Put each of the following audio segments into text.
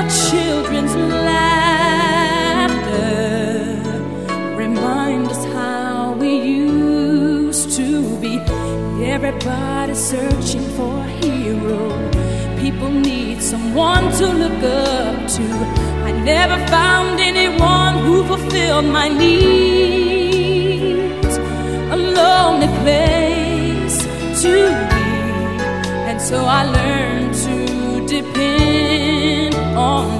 the children's laughter remind us how we used to be. Everybody searching for a hero. People need someone to look up to. I never found anyone who fulfilled my needs. A lonely place to be. And so I learned to depend. on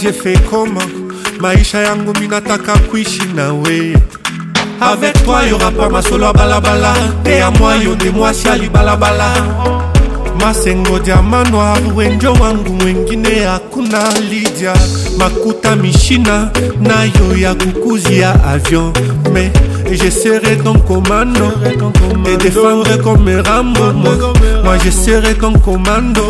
j'ai fait comment maisha yango minataka kuishi na we avec toi y'aura pas masolo ya balabala te ya mwa yo nde mwasi ya libalabala masengo diama noir wenjo wangu mwengine hakuna lidia makuta mishina nayo ya kukuzi ya avion mais Et je serai ton commando Te défendre comme Rambo Moi je serai ton commando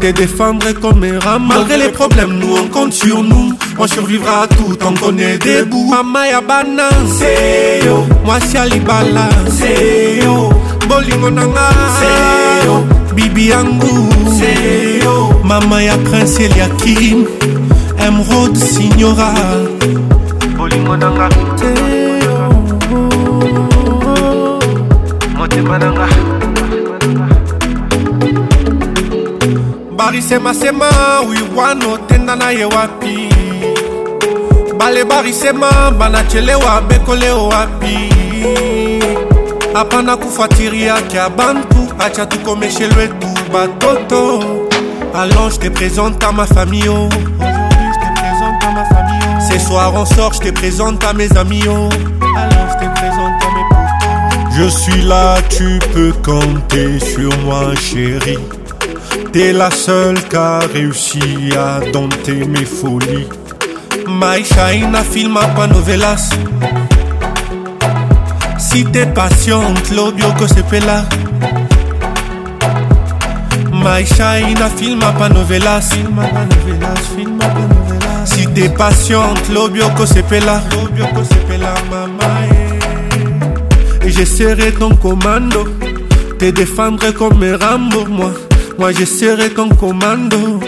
Te défendre comme Rambo Malgré les problèmes nous on compte sur nous On survivra tout tant qu'on est debout Mama ya bana Seyo Moi si Alibala Seyo Bolingo nanga Seyo Bibi yangu Seyo Mama ya Prince Eliakim Emerald Signora Bolingo nanga mananga barisemasema wiwana otenda na ye wapi bale barisema banachelewa bekole owapi hapana kufuatiriaka bantu acha tukomeshelwe tu batoto alors je te présente à ma famille oh. Ce soir on sort, je te présente à mes amis oh. Alors je te présente Je suis là, tu peux compter sur moi, chérie. T'es la seule qui a réussi à dompter mes folies. My shine filma pas novelas. Si t'es patiente, l'obio que c'est là My shine filma pas novelas. Si t'es patiente, l'obio que c'est Et j'essaierai ton commando. Te défendre comme Rambo, moi. Moi, j'essaierai ton commando.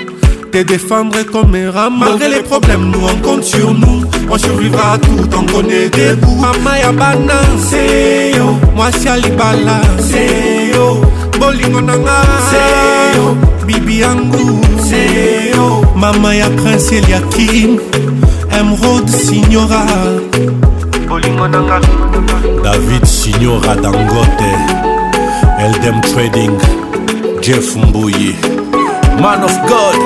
Te défendre comme Rambo. Malgré les problèmes, nous on compte sur nous. On survivra à tout, on connaît des bouts. Mama ya bana, c'est yo. Moi, si Alibala, c'est yo. Bolingo nanga, c'est yo. Bibi Angou, c'est yo. Mama ya Prince Eliakim. Emerald Signora. david signora dangote eldem trading jeff mbuyi man of god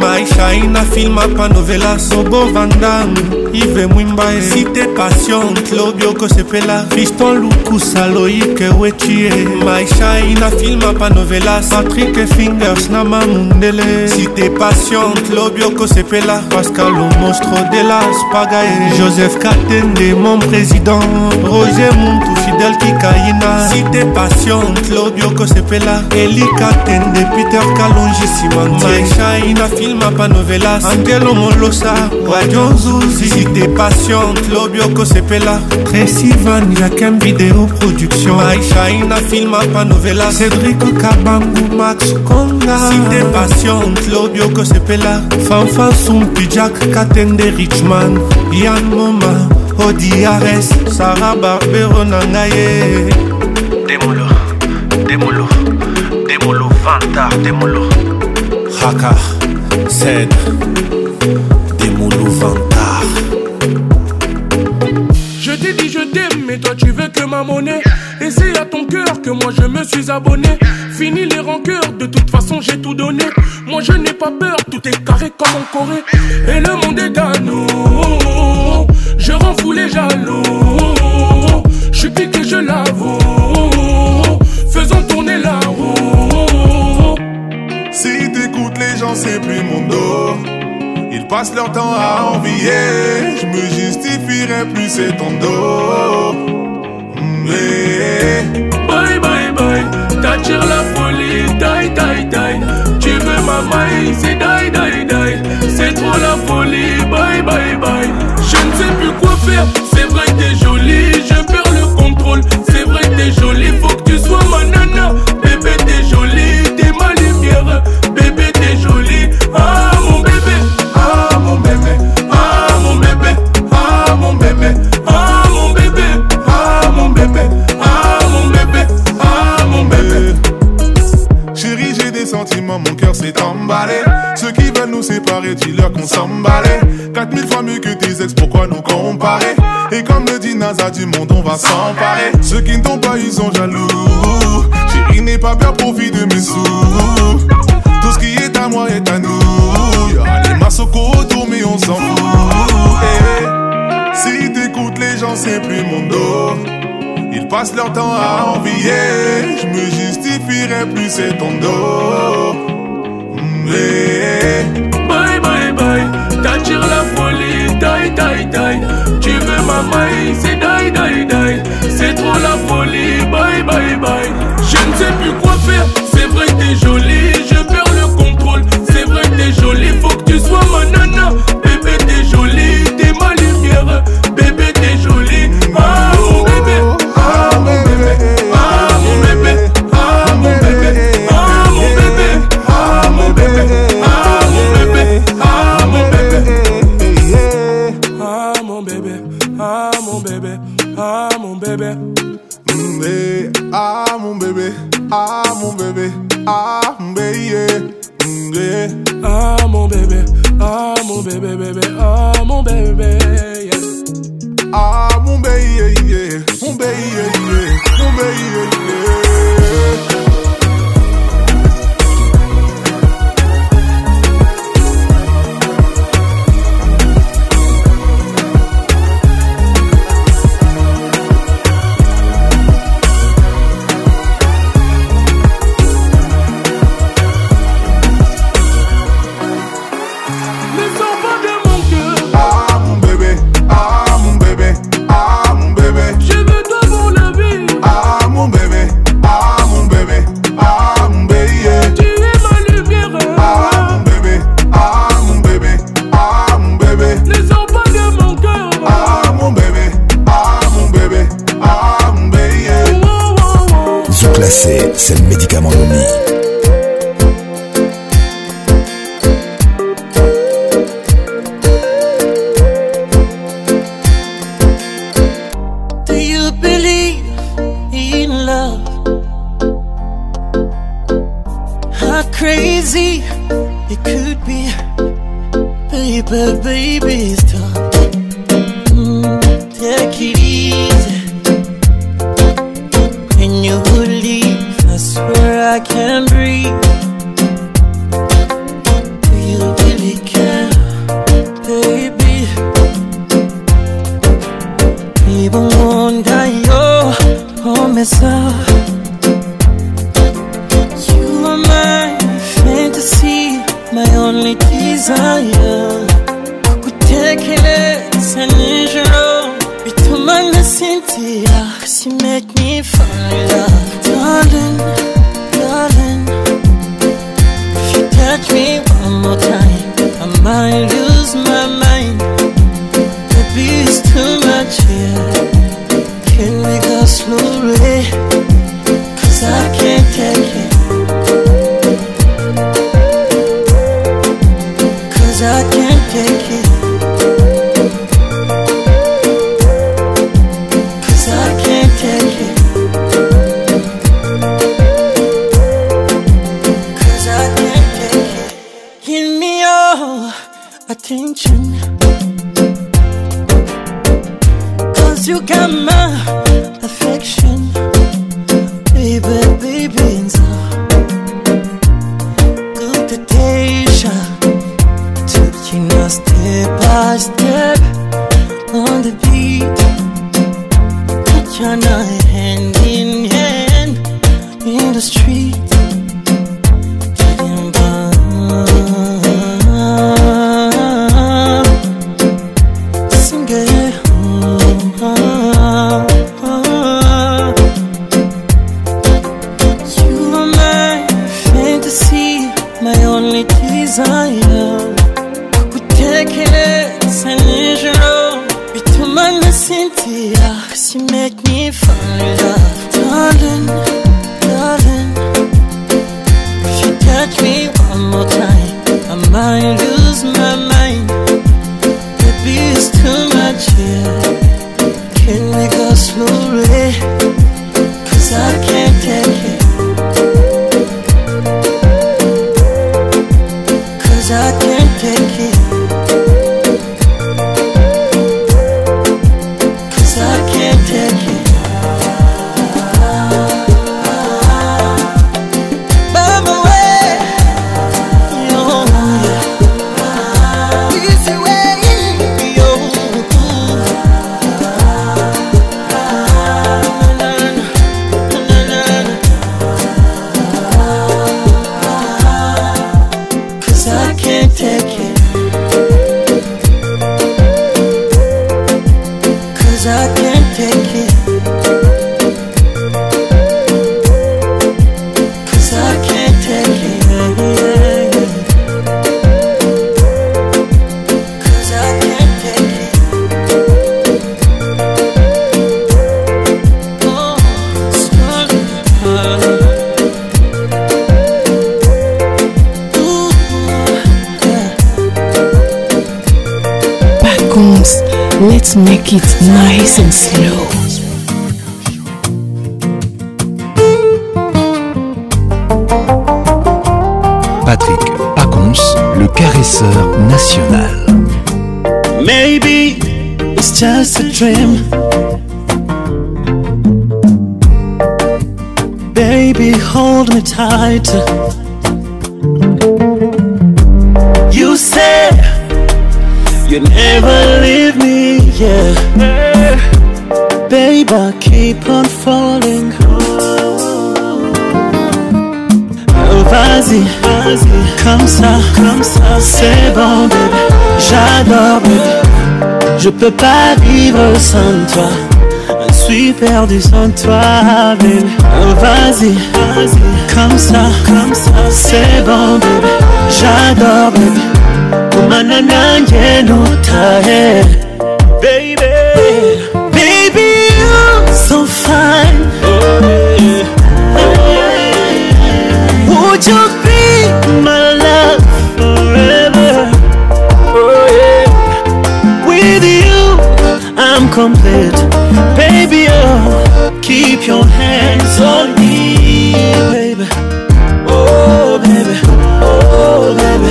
maisha inafilma panovela sobo vandamu ive mwimba e cité passion clobi okosepela fiston lukusa loike wetie maishaina filma panovelas patrik fingers na mamundele cité passion clobi okosepela pascal omostro de las pagae joseph katende mon président roger muntu fidel kikaina cité passion clobi okosepela elikatende peter kalongi simantie maishaina filma panovelas angelo molosa radio zuzi Vite patiente, lobioko sepela y'a qu'un vidéo production Aisha ina filma nouvelle. Cédric Kabangu Max Konga t'es patiente, c'est sepela Fanfan Sumpi Jack Katende Richman Yann Moma Odiares Sarah Barbero Nangaye Demolo, Demolo, Demolo Vantar, Demolo Haka, Zed Demolo Vanta. J'ai dit je t'aime, mais toi tu veux que ma monnaie. Et à ton cœur que moi je me suis abonné. Fini les rancœurs, de toute façon j'ai tout donné. Moi je n'ai pas peur, tout est carré comme en Corée. Et le monde est à nous. Je rends fou les jaloux. Je suis que je l'avoue. Faisons tourner la roue. Si t'écoutes les gens, c'est plus mon dos. Ils passent leur temps à envier. Je me justifierai plus, c'est ton dos. Bye bye bye, t'attires la folie, die die die. Tu veux ma maille, c'est die die die. C'est trop la folie, bye bye bye. Je ne sais plus quoi faire, c'est vrai que t'es jolie, je peux mon cœur s'est emballé. Ceux qui veulent nous séparer, dis-leur qu'on s'emballait. 4000 fois mieux que tes ex, pourquoi nous comparer Et comme le dit NASA, du monde on va s'emparer. Ceux qui ne t'ont pas, ils sont jaloux. Chérie, n'est pas peur, pour de mes sous. Tout ce qui est à moi est à nous. Y'aura les masses autour, mais on s'en fout. Eh, eh. Si t'écoutes les gens, c'est plus mon dos. Ils passent leur temps à envier. Je me justifierai plus, c'est ton dos. Bye bye bye, t'attires la folie, taille taille taille. Tu veux ma maille, c'est die die die. C'est trop la folie, bye bye bye. Je ne sais plus quoi faire, c'est vrai t'es jolie. Je perds le contrôle, c'est vrai t'es jolie. Faut que tu sois mon let You are my fantasy, my only desire. peux pas vivre sans toi. Je suis perdu sans toi, bébé. Oh, vas-y, vas-y, comme ça, comme ça, c'est bon, bébé. J'adore, bébé. Manana, yeno, tae. keep your hands on me, baby. Oh, baby. Oh, baby.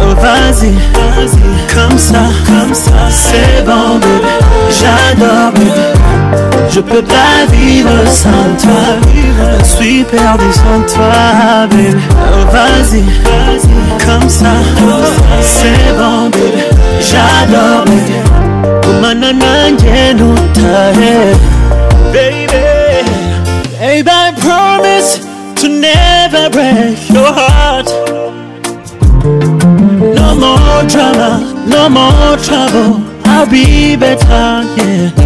Oh, vas-y, vas-y. Comme ça, comme ça, c'est bon, bébé. J'adore, bébé. Je peux pas vivre sans toi. Je suis perdu sans toi, bébé. vas-y, vas-y. Comme ça, comme ça, c'est bon, bébé. J'adore, bébé. mana nanjye ntutahe baby baby i promise to never break your heart no more drama no more trouble i'll be better yeah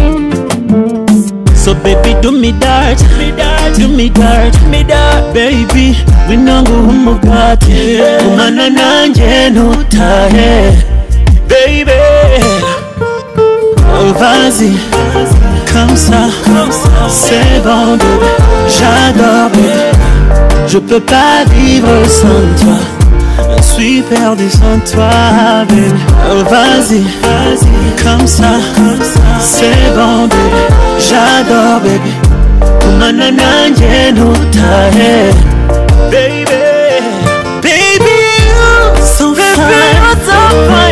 so baby, do me that, me that, do me that, me that, baby. We nangu umugati, yeah. kumana nanje nutahe, baby. Vas-y, comme ça, c'est bon, J'adore, bébé. Je peux pas vivre sans toi. Je suis perdu sans toi, bébé. Oh, vas-y, comme ça, c'est bon, J'adore, bébé. baby, baby. Sans toi.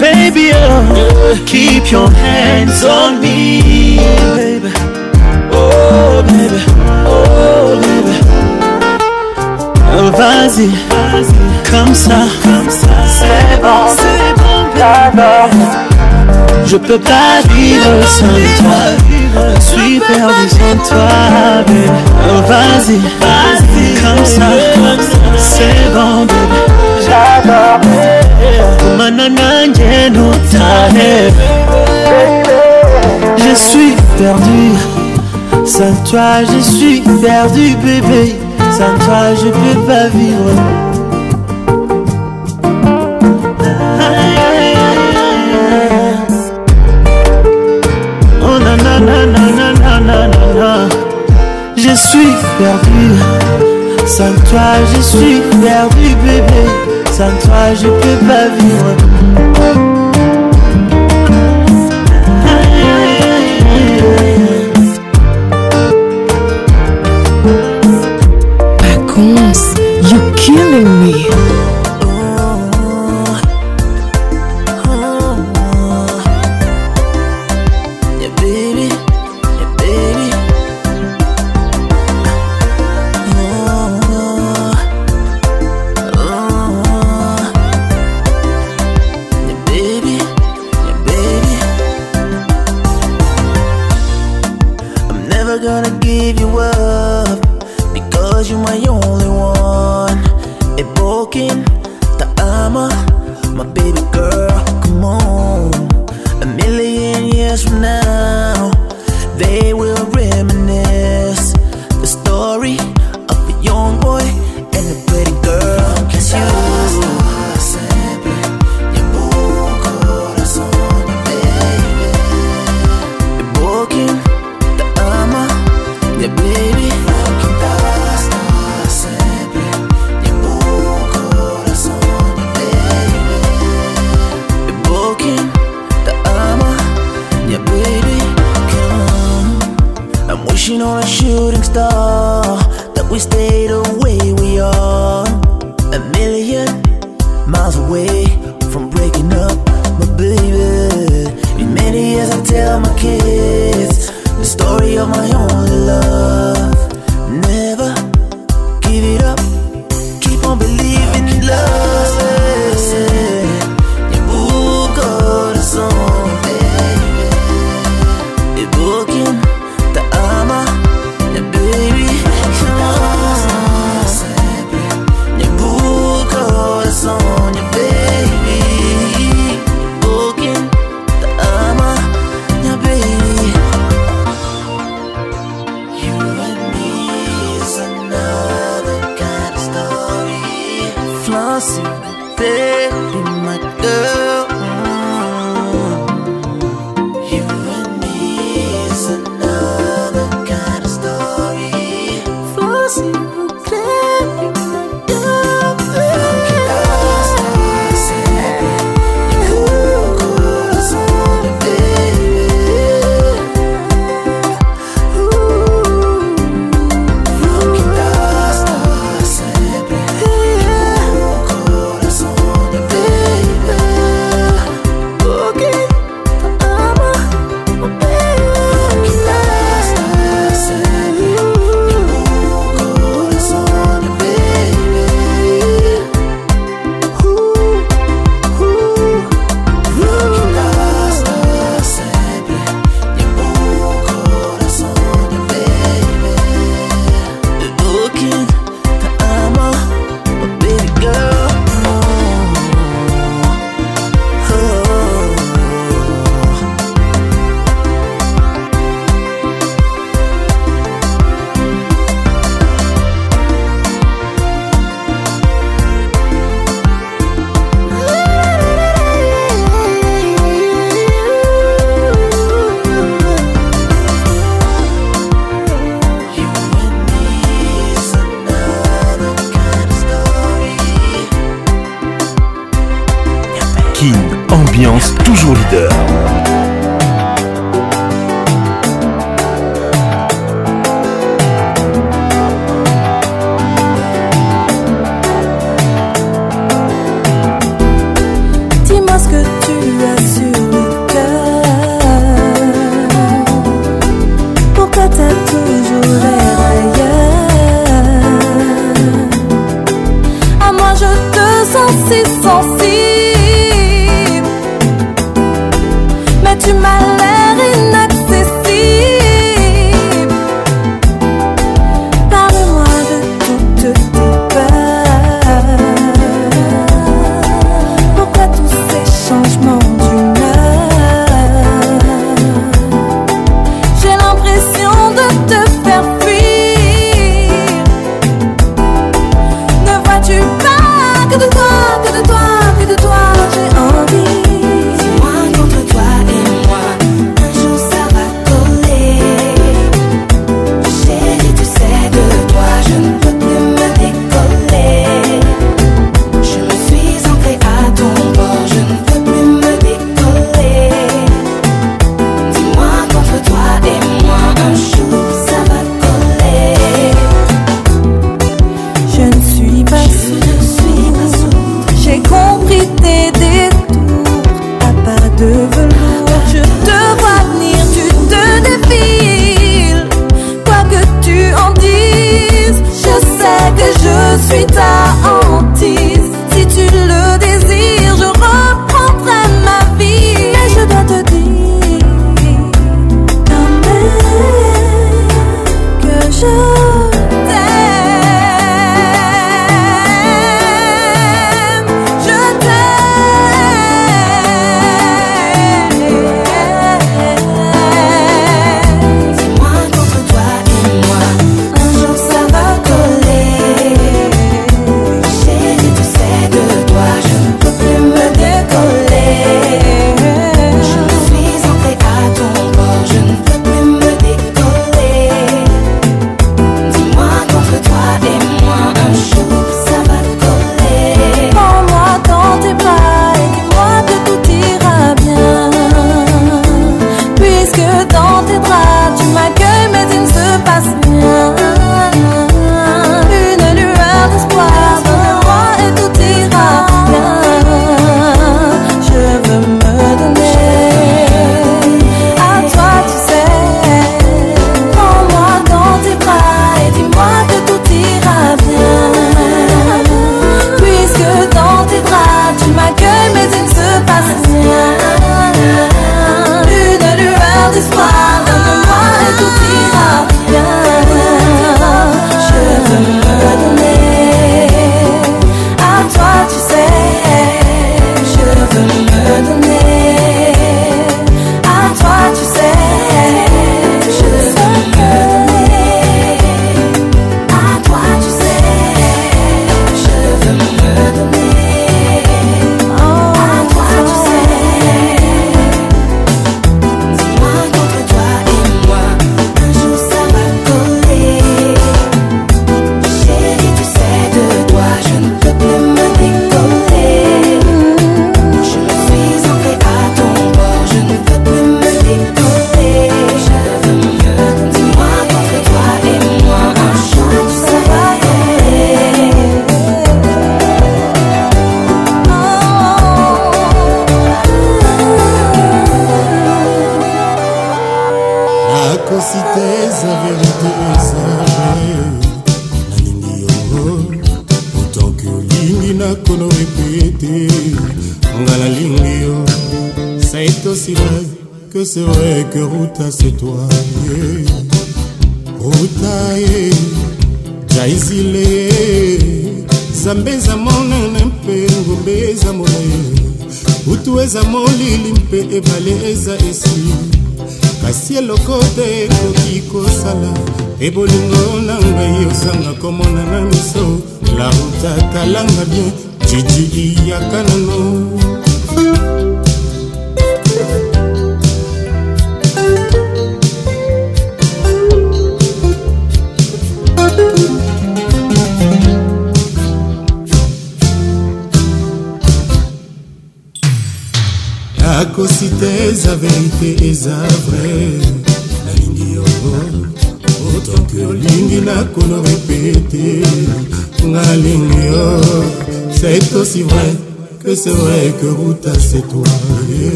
Baby, oh, keep your hands on me, baby. Oh, baby, oh, baby. Oh, vas-y, vas comme ça, c'est bon, c'est bon, Je peux pas vivre sans toi. Je suis perdu sans toi, baby. Oh, vas-y, vas-y, comme ça, c'est bon, baby. Je suis perdu Sans toi je suis perdu bébé Sans toi je peux pas vivre Oh Je suis perdu Sans toi je suis perdu bébé sans toi je peux pas vivre Vacances, you killing me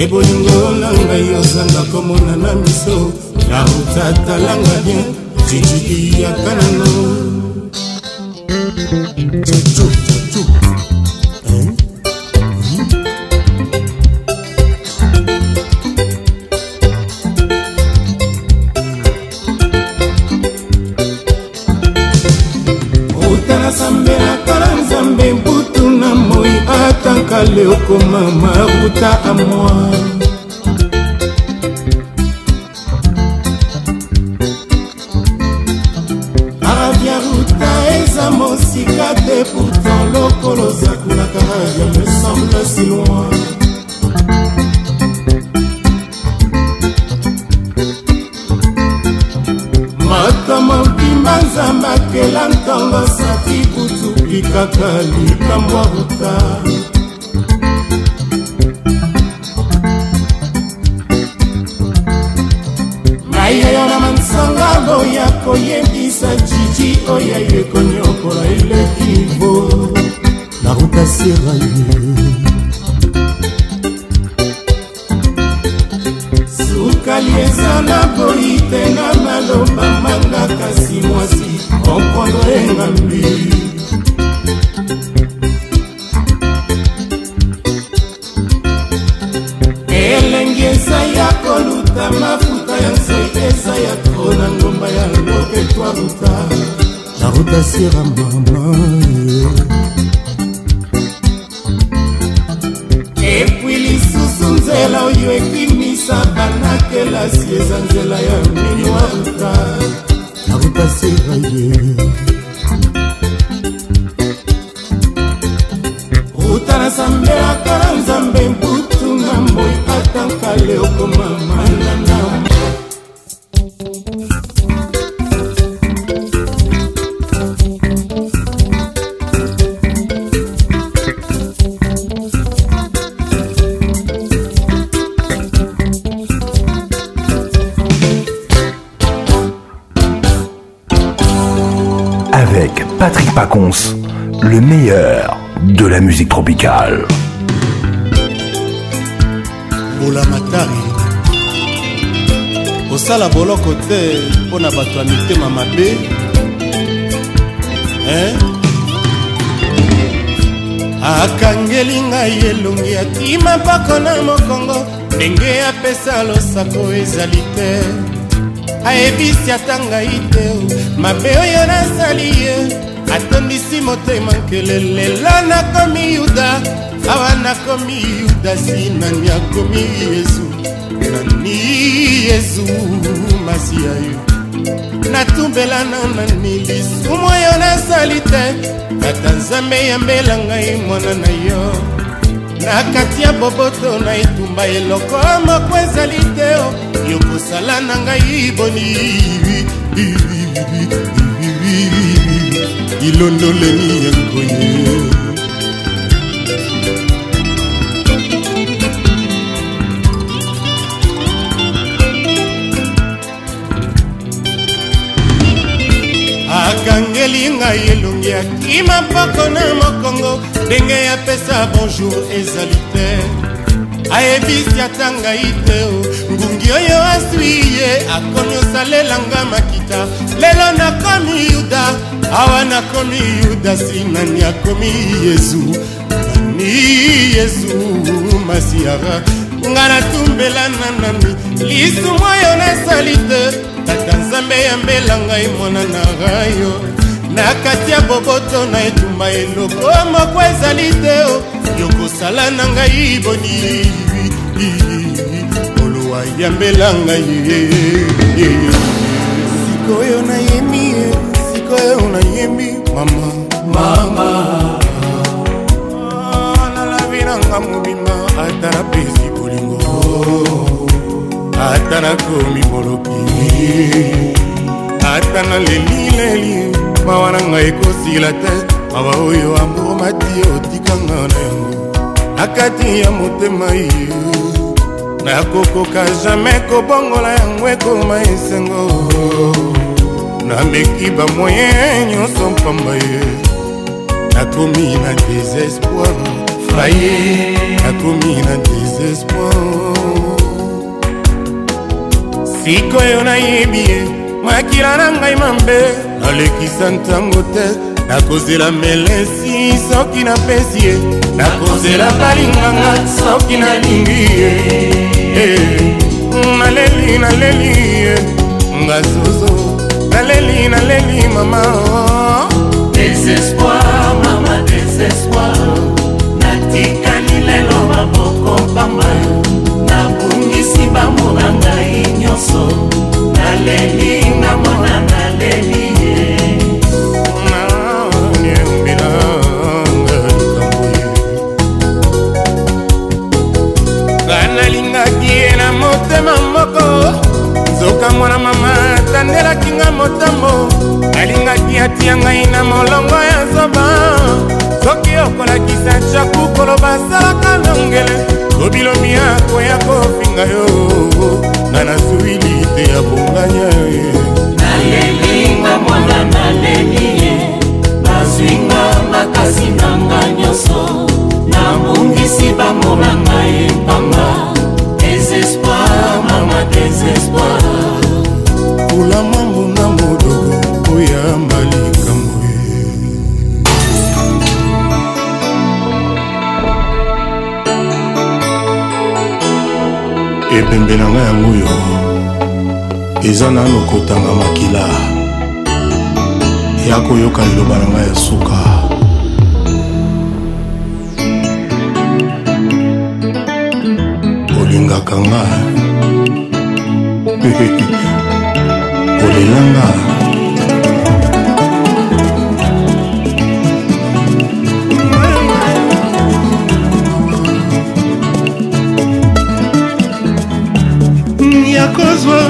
te bolingo na ngai ozanga komona na miso na otatalanga bien titutiyaka nano male okoma maruta a moi apesa losako ezali te ayebisi ata ngai te mabe oyo nasali ye atondisi motema nkele lelo nakomi yuda awa nakomi yuda si nani akomi yezu nani yezu masiya yo natumbelana nani lisumu oyo nasali te tata nzambe yambela ngai mwana na yo na kati ya boboto na etumba eloko moko ezali te oh. yokosala na ngai boni ilondoleni ya nkoye akangeli ngai elongi akima mpoko na mokongo ndenge apesa bonjour ezali te ayebisi ata ngai te ngungi oyo aswi ye akomi osalelanga makita lelo nakomi yuda awa nakomi yuda sinani akomi yezu nani yezu masiara nga natumbela na nani lisumu oyo nasali te tata nzambe yambela ngai mwana na rayo na kati ya boboto na etumba eloko oh, moko ezali te oh. yokosala na ngai boni olowa yambela ngai sikoyo nayemi sikoyo nayemi mama mama nalavi ah, nanga mobima ata napesi bolingo ata nakomi moloki ata naleli leli mawa na ngai ekosila te mawa oyo amour mati otikanga na yango na kati ya motema ye nakokoka jamai kobongola yango ekoma esengo nameki bamoye nyonso mpamba ye nakomi na désespoir faye nakomi na désespoir sikoyo nayebi ye makila na ngai mabe nalekisa ntango te nakozela melesi soki napesi ye nakozela balinganga soki nalingi ye eh, naleli naleli ye nga zozo naleli naleli mama désespoir mama désespoir natikani lelo maboko pamba nabungisi bambo na ngai nyonso naleli nga mona eza nano kotanga makila ya koyoka liloba na ngai ya suka olingaka nga eh? olelanga ya kozwa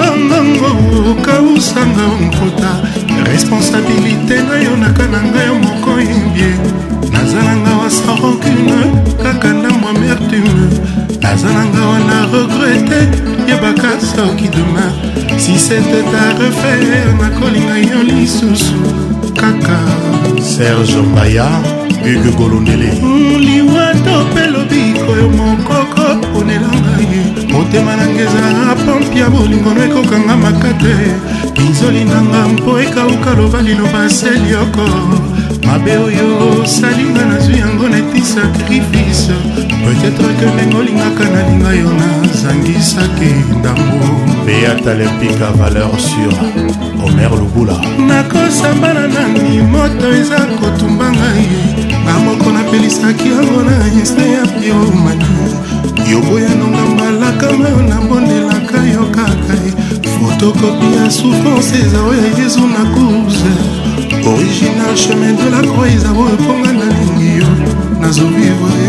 non trota responsabilité na yo naka na ngai yo moko ebie nazalanga wa sa rancune kaka ndambo amertume nazalanga wana regrete yebaka soki dema si sete ta refaire nakolinga yo lisusu kaka serge mbaya huge golondele liwato mpe lobiko yo mokoko onelanga motema nanga eza pompe ya bolingo no ekokanga makate kinzoli nanga mpo ekauka loba liloba selioko mabe oyo osalinga nazwi yango neti sakrifise peut-être ke ndenge olingaka nalinga yo nazangisaki ndambo mpe atalempika valeur sur omer lubula nakosambana nani moto eza kotumba ngai ngamoko napelisaki yango na inste ya biomani yoboyanonga mbalakama nabondelaka yo kaka fotokopi ya souffrance eza oyo yezu na course original chemin de la croix eza oyo mponga nalingi yo nazovivre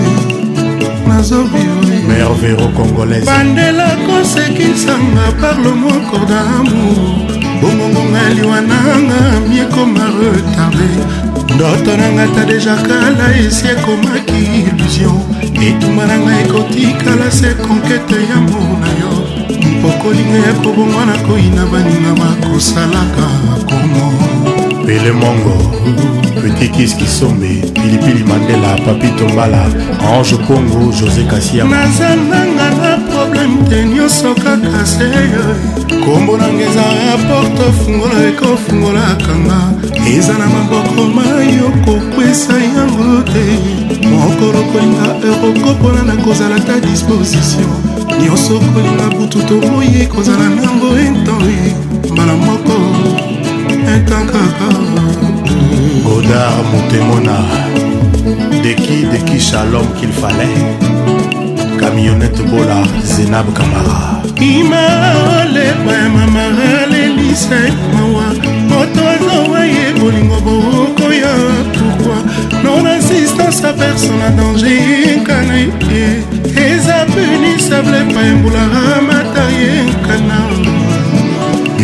nazovivre mervero congolaise bandela kosekisanga parle mokor d'amour bongongonga liwananga mi ekoma retarde ndoto nanga ta deja kala esi ekomaki illusion etumba na ngai ekotikala se konkete ya mbona yo mpokolinga ya kobongwa na koyina baninga bakosalaka kongo pele mongo petit kis kisombe pilipili mandela papi tombala ange kongo josé kasia nazalanga na probleme te nyonso kaka seyo kombo nanga eza raporte fungola ekofungolakanga eza na maboko mai okokwesa yango te mokolo kolinga eroko mpona na kozala ta disposition nyonso kolinga butu tomoyi kozala nango intoe mbala moko intan kaka godar motemona deki deki shalom qu'il fallait camionnette bola zenab kamara imaleba ya mamara lelisa mawa moto azowa ye bolingo bookoya pourkui assistance à personne à danger nkana eke eza penisable epai embolaka mataye nkana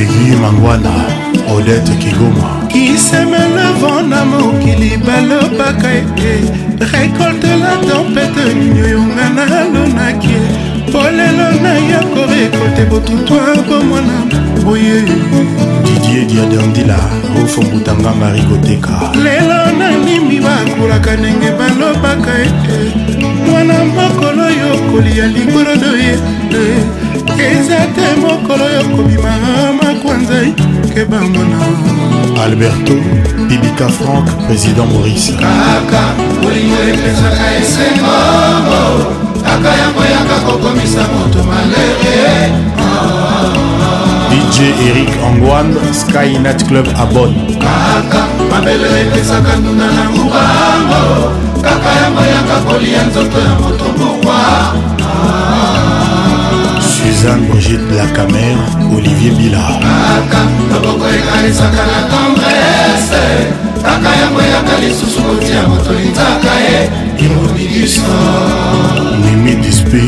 eyi mangwana odete kigoma kiseme le vent na mokili balobaka ete récolte la tempête nino yonga nalonaki lelo naya korekolte botutoir komwana boye didie diadandila ofombutanga mari koteka lelo nanimbi bakulaka ndenge balobaka ete mwana mokolo oyo kolia likolodo ye eza te mokolo oyo kobima makwanza keba mwana alberto bibika frank président maurice kaka olingo epesaka esengongo kaka yango yaka kokomisa moto malere dj eric angwan skynat club abon kaka mabele epesaka nduna na ngubango kaka yango yaka kolia nzoto ya moto mokwa césar brigitte lacamer olivier bilaka loboko ekanisaka na tendrese kaka yango eyaka lisusu kotia moto litaka ye imobidiso mimi dispe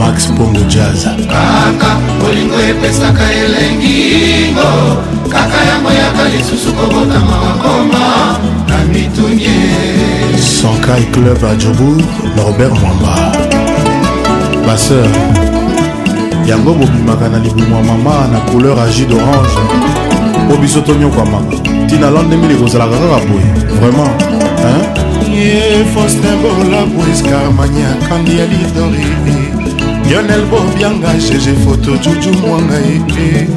max pongo jaz kaka bolingo epesaka elengingo kaka yango eyaka lisusu kobotama makoma na mitunye sankai club a jobour norbert mwamba baseur yango bobimaka na libumwa mama na couleur a jus d'orange po biso tonyokwamaka ntina landemili kozalaka kaka boye vraiment faustin bolabweskarmania kandi ya lidori lionel bobianga gg foto juju mwanga ete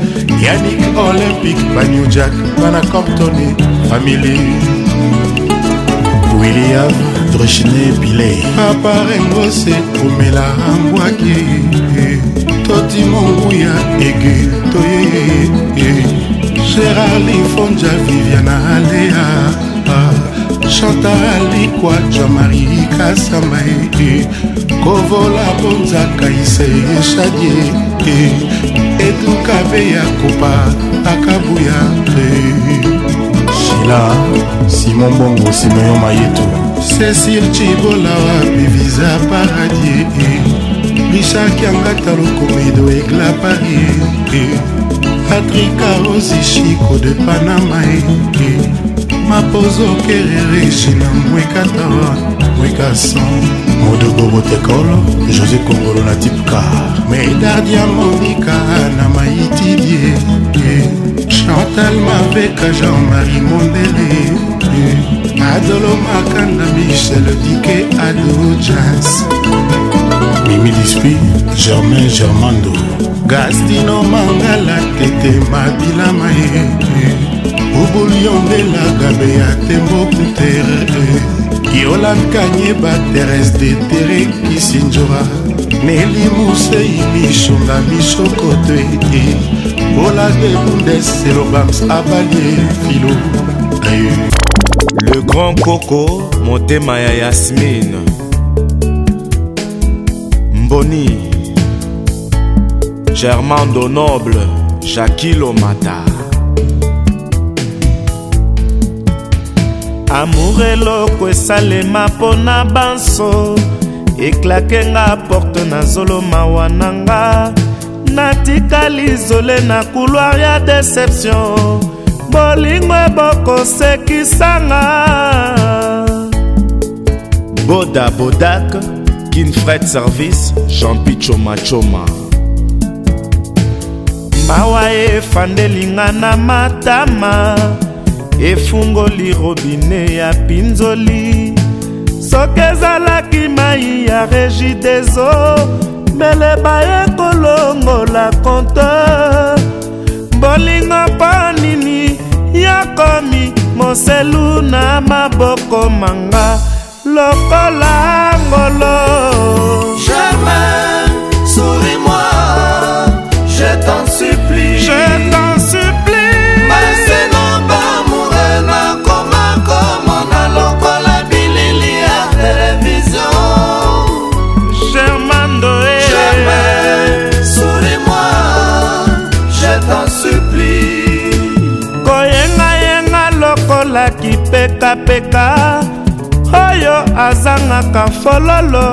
yanik olympique banew jack bana comptone famili william drechine pile aparengose komela ambwaki toti monguya ege toye gérarli fonja viviana alea ah, chantalikwa jean-marie kasamae kovola bonzaka iseye chadie eduka be ya kopa akabuya shila simon bongo simeyo mayeto cécile cibola wa biviza paradie richard kiangata lokomedo eglapa patrika ozichiko de panama mapozo kerere china mwekata mwekasan modogorotekolo josé kongolo na tipka medardiamobika na maitidie chantal mabeka jean-marie mondele adolo makanda michel dike ado jas mimi dispi germain germando gastino mangala tete mabilama ye obuliondelagabe ya tembo kutere yolan kanye bateres de tere kisinjora nelimusei misunga misokoto ete bolade bundes elobams abalie filo le grand koko motema ya yasmine mboni germain donoble jakilomata amour eloko esalema mpo na banso eklakenga porte na zolo mawa na nga natikali zole na couloir ya deception bolingo ebokosekisanga boda bodak kinfred service jampi chomachoma mawa efandelinga na matama efungoli robine ya pinzoli soki ezalaki mai ya régi des eau meleba ekolongola conteur bolingo mpo nini yakomi moselu na maboko manga lokola ngolo jamais souris moi je t'en supplie je t'en kopekapeka oyo azangaka fololo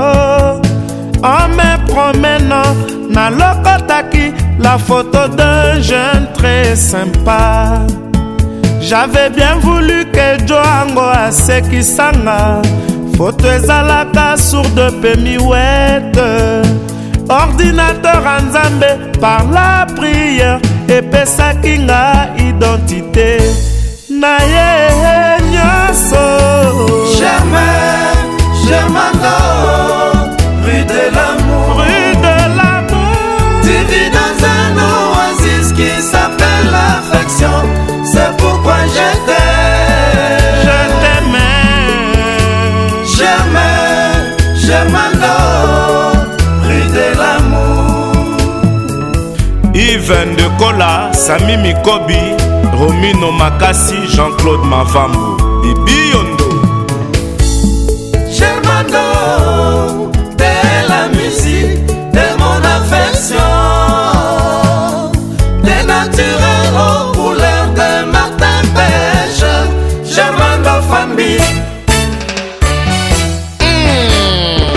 ome promenant nalokotaki la photo d'un jeune très sympa j'avais bien voulu ke joango asekisanga foto ezalaka sourde mpe miwete ordinateur a nzambe par la prière epesaki nga identité na ye biso germain germano rue de lamour rue de lamour tu vis dans un oasis qui s'appelle l'affection c'est pourquoi je t'aime je t'aimais germain germano rue de l'amour yves de cola sami mikobi romino makasi jean-claude mavambo bibiyondo germando de la musique de mon affection de naturel aux couleurs de Martin Pêche germando famille mmh.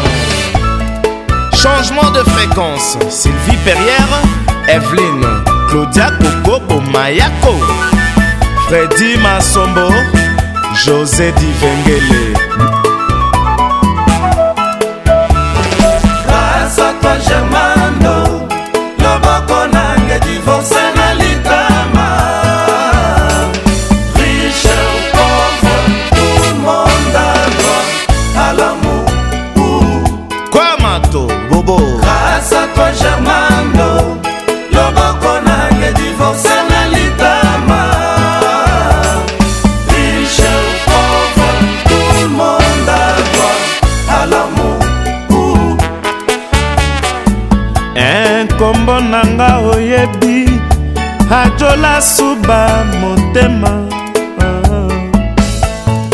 Changement de fréquence, Sylvie Perrière, Evelyne, Claudia Coco Bomayako, Freddy Massombo, josé divengele grâce à toi germano loboko nange divorce na litama riche pauvre tout monde adroit à l'amour kwamato bobo grâce à toi germano na nga oyebi ajola suba motema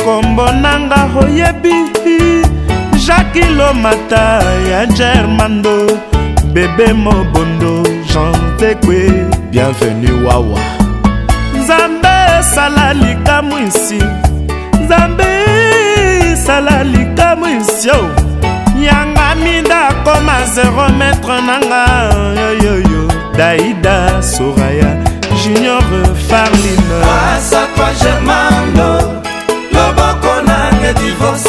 kombo na nga oyebi jakilomata ya germando bebe mobondo jean tekwe bienvenu wawa nzambe esala likamwisi nzambe esala likamwisi o oh. yanga mida koma 0 mètre nanga yoyoyo daida soraya junior farlin asakwa germando loboko nange divorce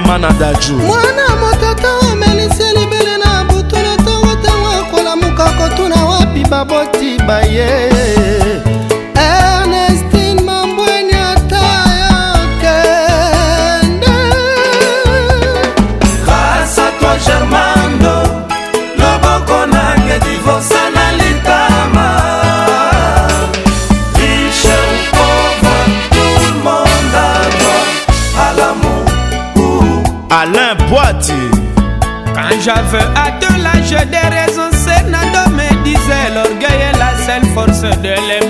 mama na daju mwana mokaka amelisi elibele na butulu ntongo ntango akolamuka kotuna wapi baboti baye J'avais hâte là, j'ai des raisons, Senado me disait L'orgueil est la seule force de l'émotion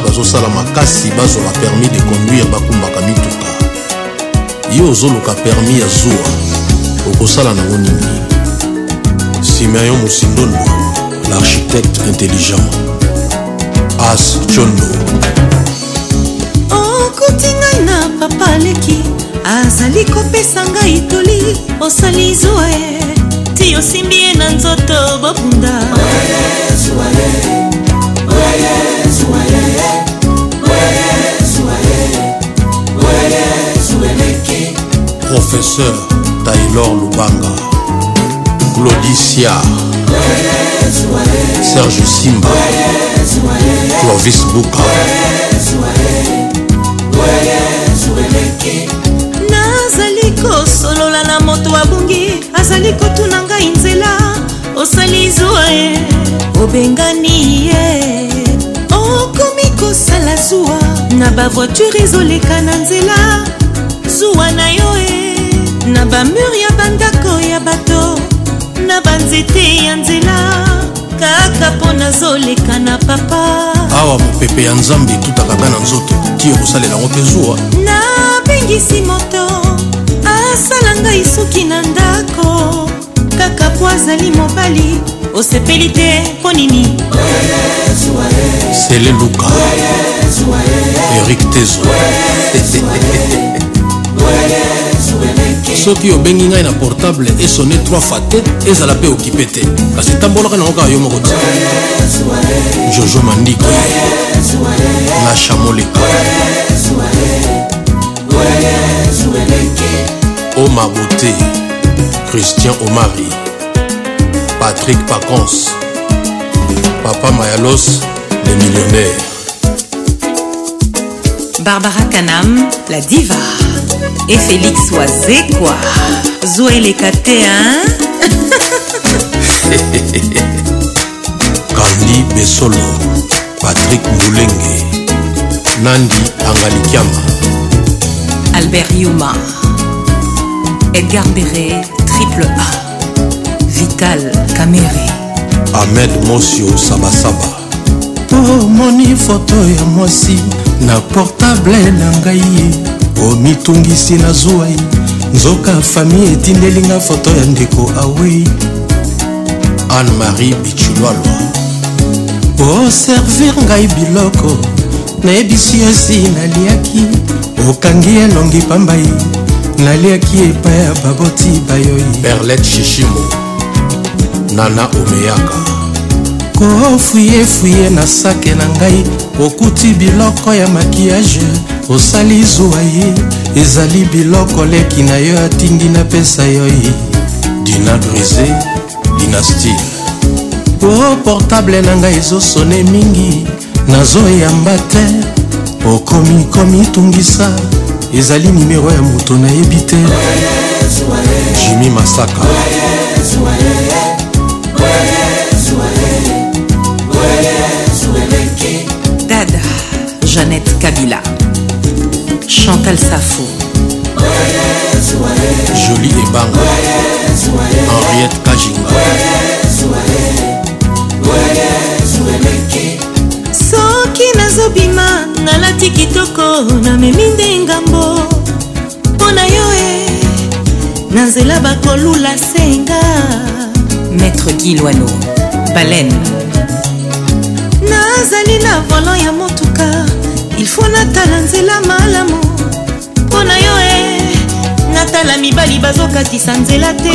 wana bazosala makasi bazwa bapermis de conduire bakumbaka mituka yo ozoluka permis ya zuwa okosala nango nini simeon mosindondo l'architecte intelligent as chondo okuti ngai na papa leki azali kopesa ngai toli osali zuwa ye ti osimbi ye na nzoto bobunda oh, yes, e. oh, yes. professeur taylor lubanga claudicia serge simba clovis buka nazali kosolola na moto abungi azali kotuna ngai nzela osali zwa ye obengani ye okomi kosala zuwa na bavoiture ezoleka na nzela zuwa na yo e na bamur ya bandako ya bato na banzete ya nzela kaka mpo nazoleka na papa awa mopepe ya nzambe etutaka nga na nzoto tiyo kosalela yango te zuwa nabengisi moto asala ngai suki na ndako kaka po azali mobali osepeli te mpo nini sele luka erik tezo soki obengi ngai na portable esone 3 fois te ezala mpe okipe te kasi tambolaka nango kaka yo moko te jojo mandiko lasha moleka oma bote christian omari patrick pacons papa mayalos le millionnaire barbara kanam la diva et félix wazekwa zwa eleka te kandi besolo patrik mulenge nandi angalikiama albert yuma edgar bere triple a vital kamere ahmed mosio sabasaba tomoni oh, foto ya mwasi na portable na ngai ye omitungisi na zuwai nzoka fami etindelinga foto ya ndeko awei anne-marie bichulwalwa oservir ngai biloko nayebisi yosi naliaki okangi elongi pambai naliaki epai ya baboti bayoi berlet shishimo nana omeyaka kofuyefuye na sake na ngai okuti biloko ya makiyage osali zuwa ye ezali biloko leki na yo atindi napesa yo ye dina brise dinastie o portable na ngai ezosone mingi nazoyamba te okomi komitungisa ezali nimero ya moto nayebi te jimi masaka dada janete kabila Chantal Safo Jolie Ebanga Henriette Kajinga soki nazobima ngalati kitoko namemi nde ngambo mpo na yo e eh, na nzela bakolula senga maître gilwano balen nazali na volan ya motuka ilfo natala nzela malamu mpo na yo e natala mibali bazokatisa nzela te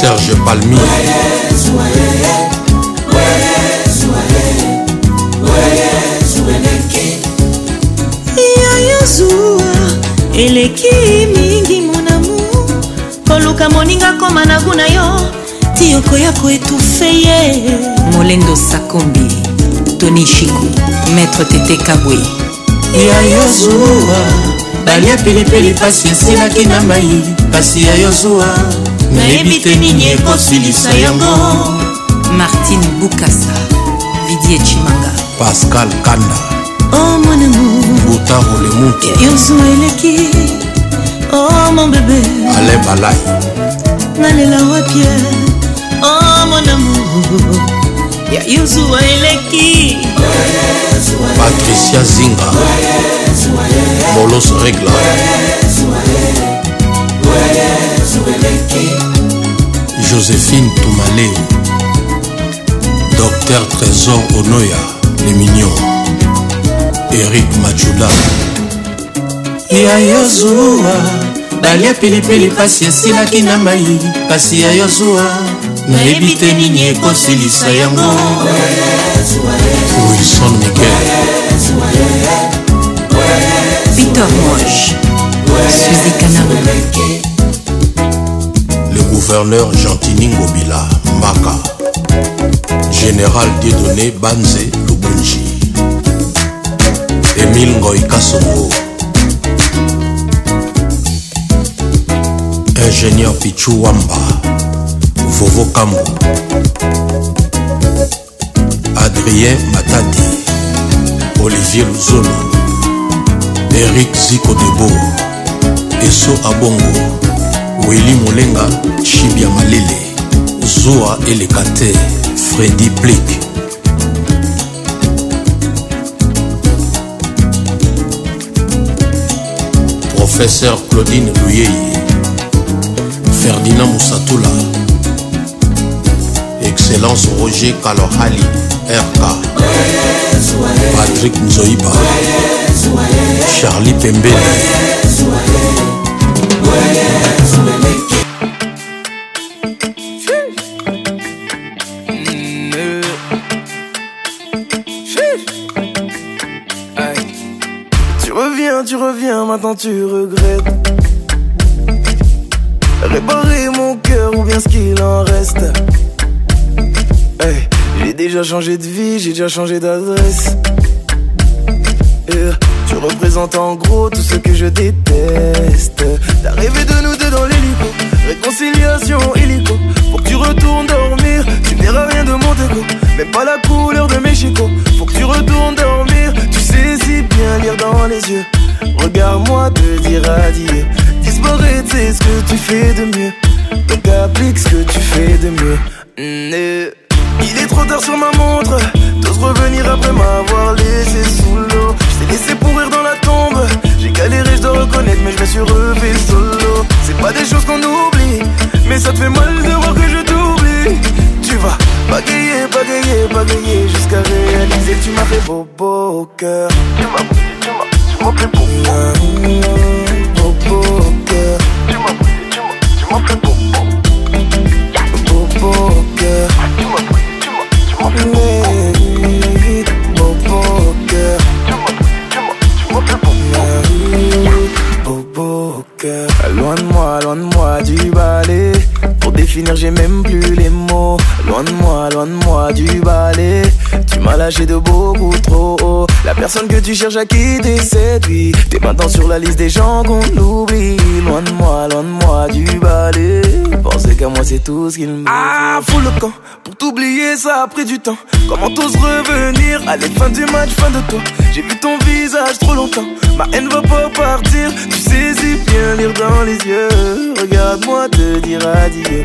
serge palmi yayozuwa eleki mingi monamu koluka moninga koma na guna yo ti okoya koetufe ye molendo sakombi tony chiku maître tete kabwe ya yozuwa balia pilipili pasi esilaki na mai pasi ya yozuwa nayebi te nini ekosilisa yango martine bukasa vidie chimanga pascal kanda oh, butaro lemutu yozuwa eleki oh, mon bebe ale balai nalela wapie oh, mon amour ya yozua eleki patricia zinga bolos regla joséphine tumale docteur trésor onoya le mignon erik machula ya yozua balia pilipili pasi esilaki na mai kasi ya yozua nayebi te nini ekosilisa yango wilson miguel peter moge suzi kanama le gouverneur gentini ngobila mbaka général diedoné banze lubunji emile ngoi kasongo ingénieur pichu wamba vovo kambo adrien matati olivier luzolo erik ziko debo eso abongo weli molenga shibia malele zoa eleka te fredi blik professeur claudine luyei ferdinand mosatola Excellence Roger Kalohali, RK, Patrick Nzoiba, Charlie Pembe. Tu reviens, tu reviens, maintenant tu regrettes. changer d'adresse cherches à qui t'es séduit. T'es maintenant sur la liste des gens qu'on oublie. Loin de moi, loin de moi du balai. Pensez qu'à moi, c'est tout ce qu'il me. Ah, fou le camp. Pour t'oublier, ça a pris du temps. Comment t'oses revenir Allez, fin du match, fin de toi. J'ai vu ton visage trop longtemps. Ma haine va pas partir. Tu saisis bien lire dans les yeux. Regarde-moi te dire adieu.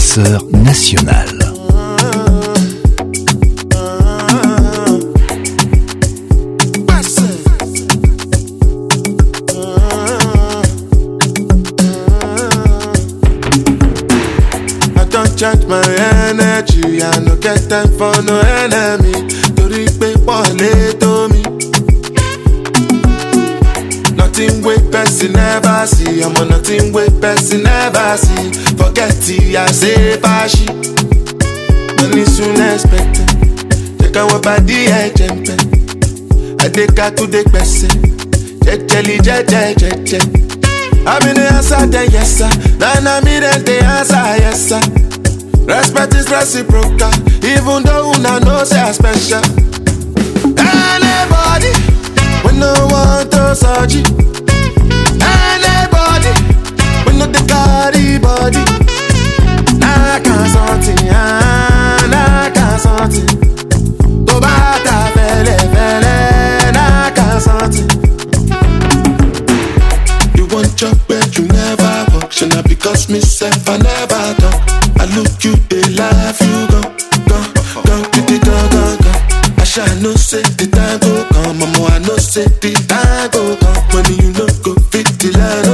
Sœur national. kashi Money soon expected Check our body I jump Adeka to the person Jejeli jeje jeje I'm in the answer then yes sir Nana me then the answer yes sir Respect is reciprocal Even though una know say I special Anybody no one throws a G. You you never work, ṣe because me I never talk. I look you in laugh, you gan gan I sha know say the time go come, mama, I know say the time go come. Money you no go fit delay.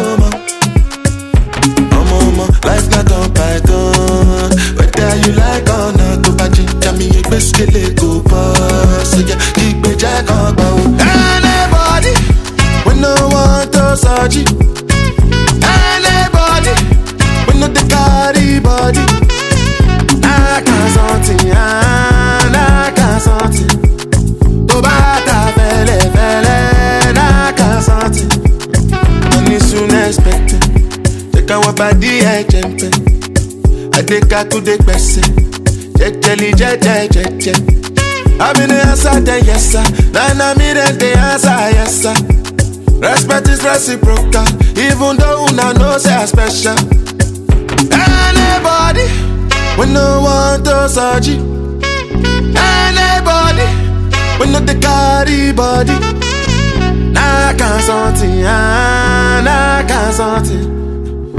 deka kude gbese jejeli jeje jeje. Abi dey answer dem yes na na me dem dey answer yes Respect is reciprocal, even though una know say I special. Anybody we no want to search Anybody we no dey carry body. Na kan something, ah, na kan something.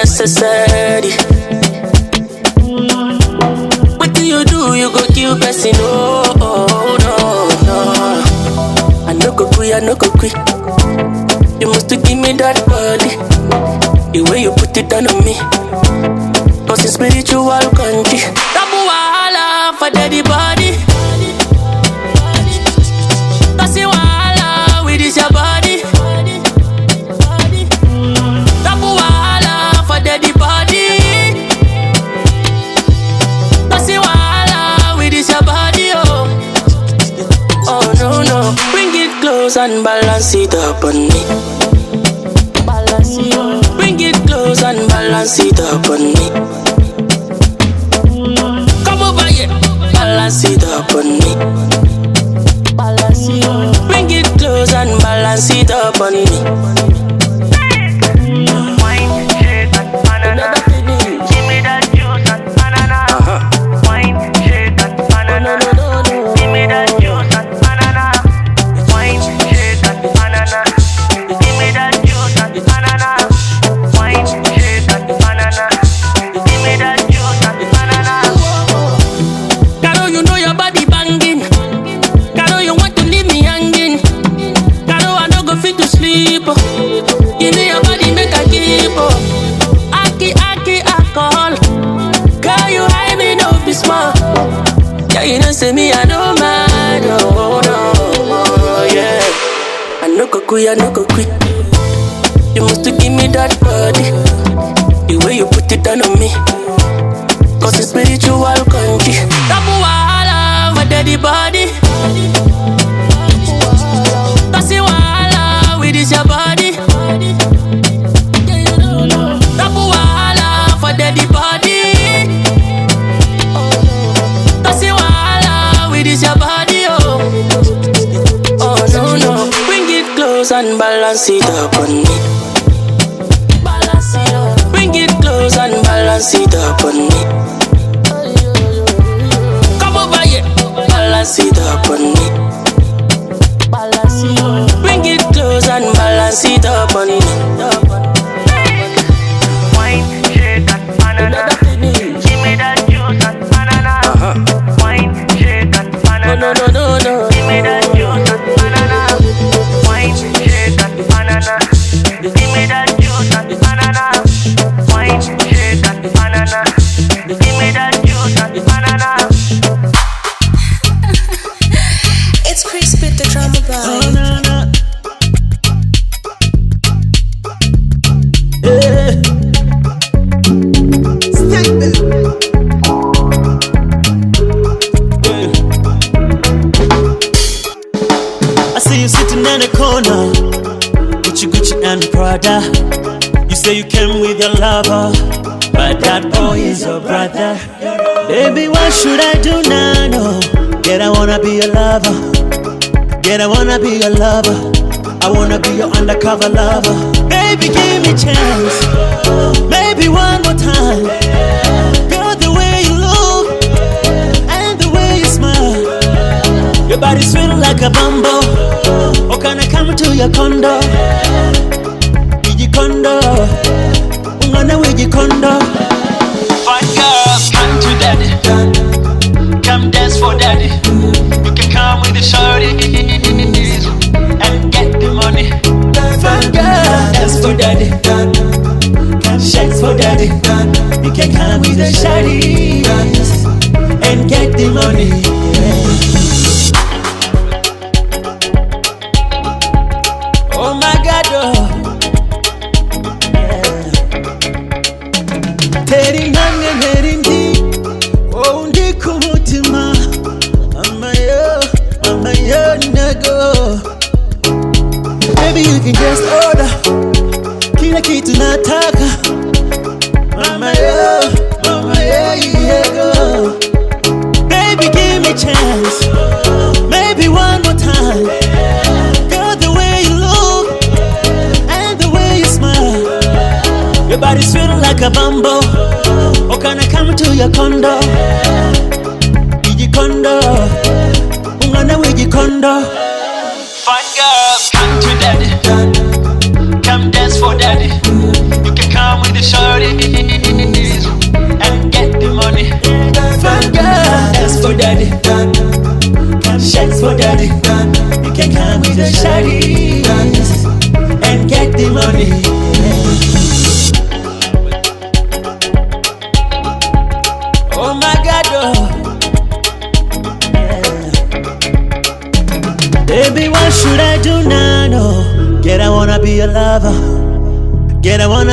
necessary. What do you do? You go kill person? Oh, oh no, no. I no go quit, I no go quit. You must give me that body. The way you put it down on me, cause it's spiritual country. close and balance it up on me. Bring it close and balance it up on me. Come over here, balance it up on me. Bring it close and balance it up on me. I know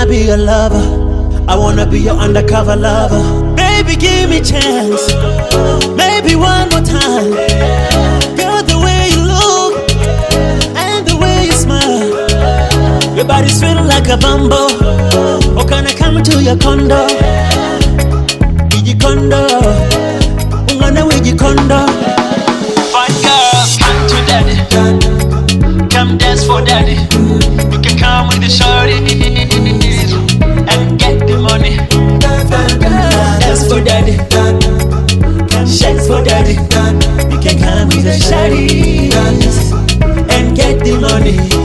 be a lover. I wanna be your undercover lover. Baby, give me chance. Maybe one more time. Girl, the way you look and the way you smile. Your body's feeling like a bumble. Oh, can I come to your condo? Your condo. Ungana with condo. Fun girl, come to daddy. Come dance for daddy. You can come with the shorty. carry and get the money.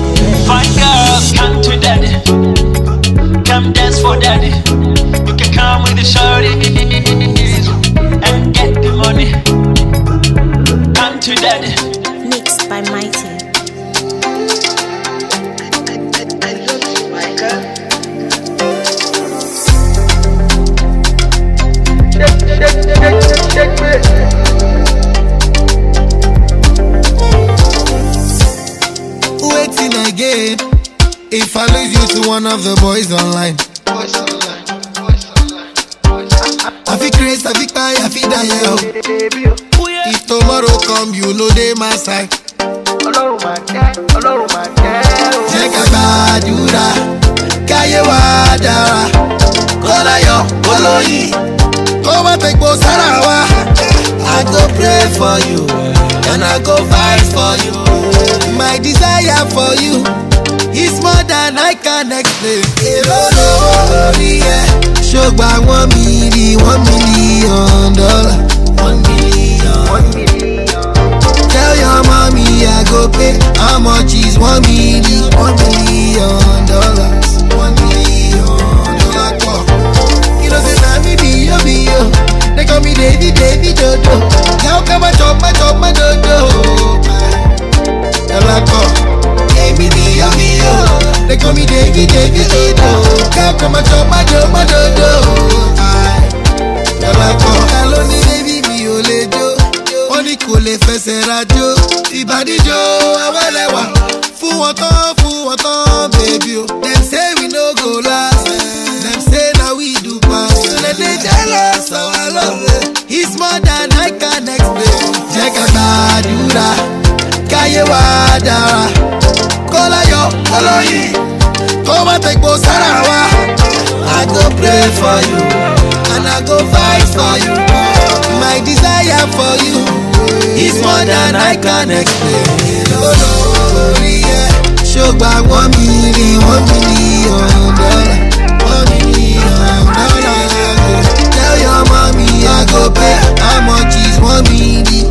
can explain it. Oh, oh, yeah. Show by one million, one million dollar, oh, one million dollar. Oh, Tell your mommy I go pay. How much is one million?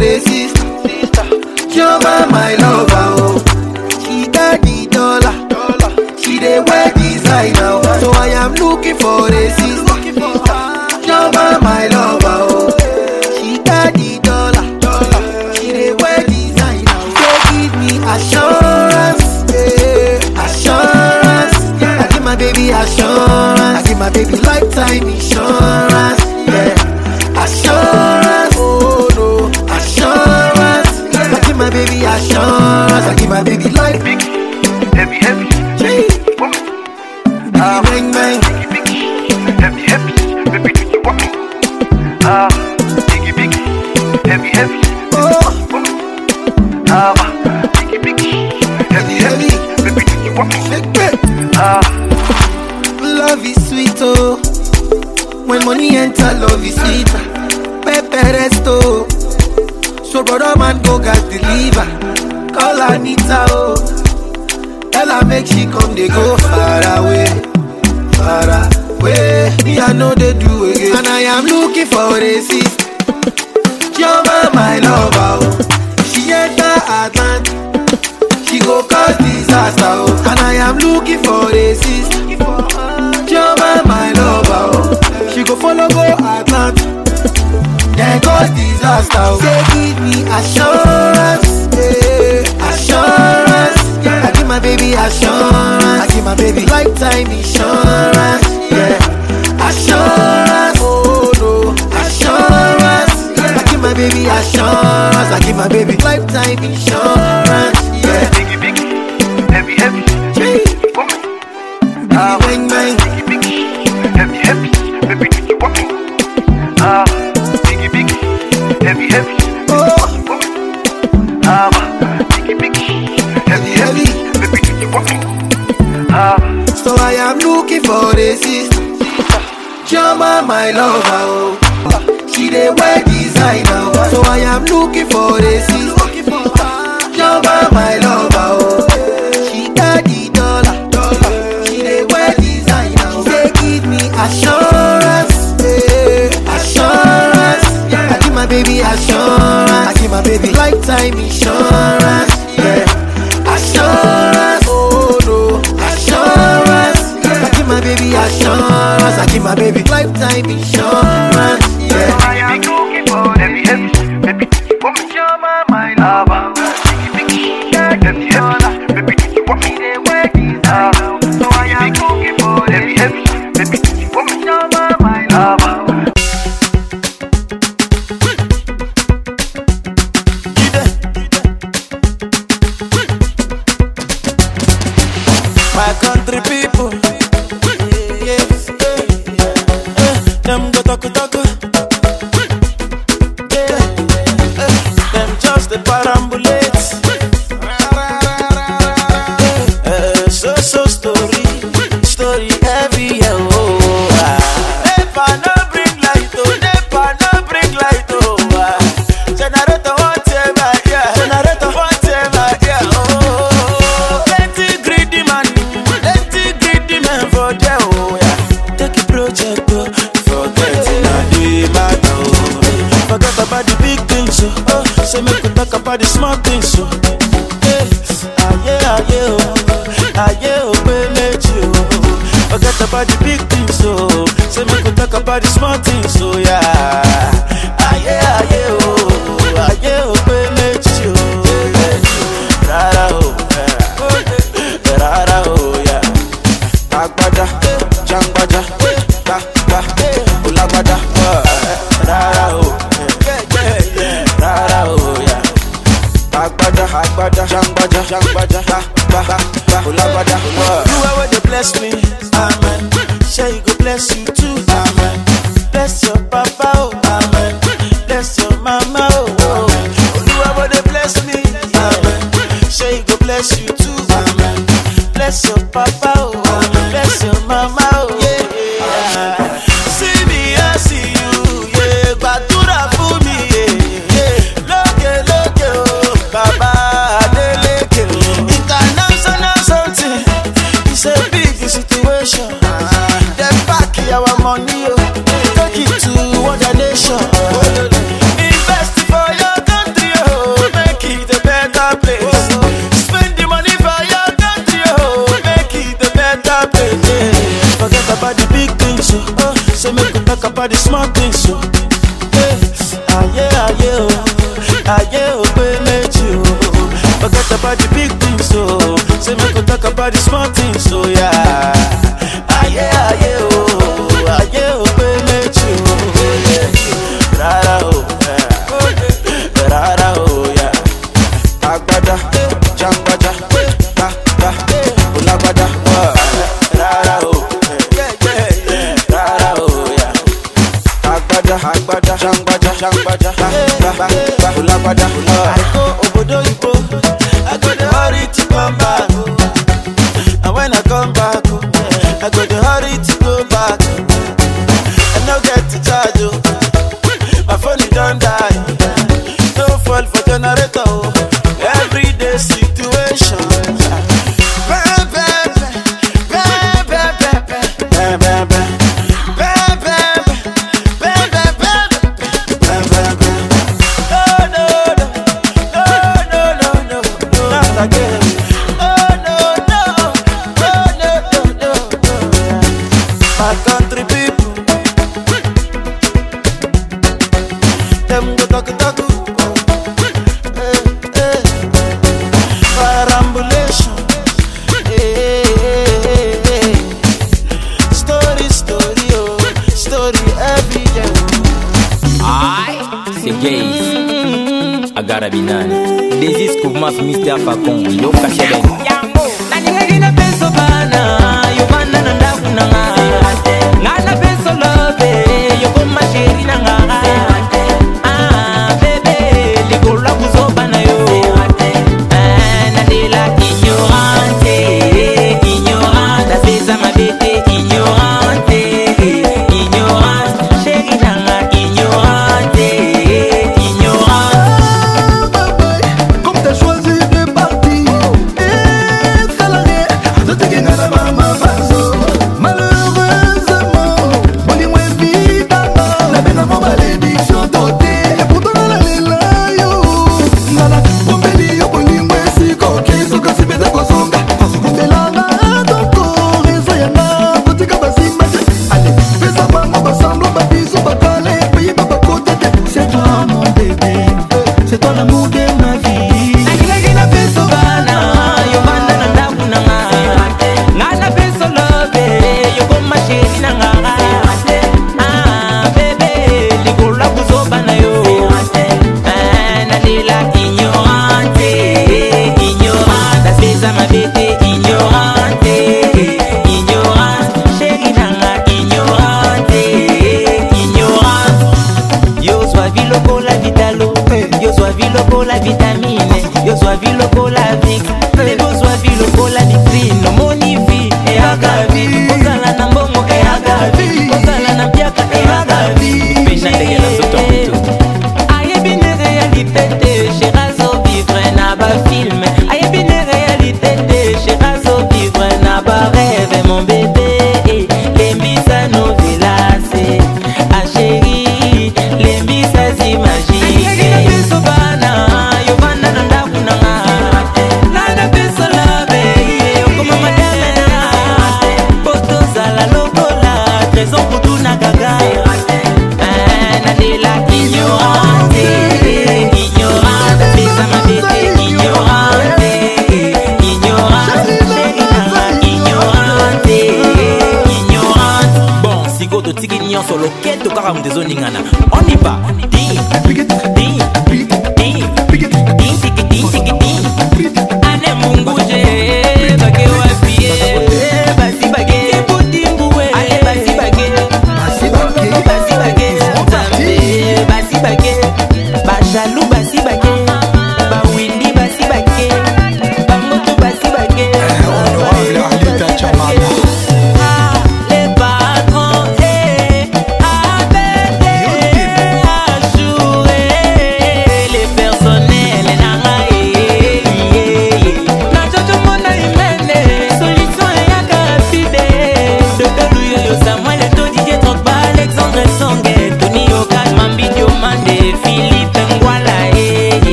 por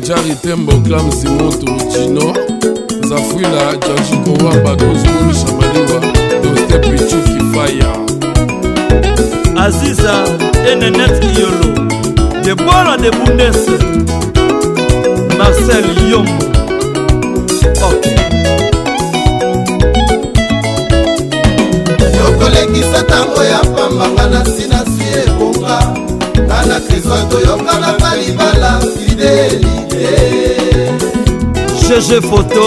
jari tembo clam simoto jino zafwila jajikowamba dozbul shamaliwa doste pichuki faya aziza enenet iyolo debora de bundes marcel yomo ok yokolekisa ntango ya pambanga na sinasi ebonga nga na kristo toyokana balibala fidelite gg foto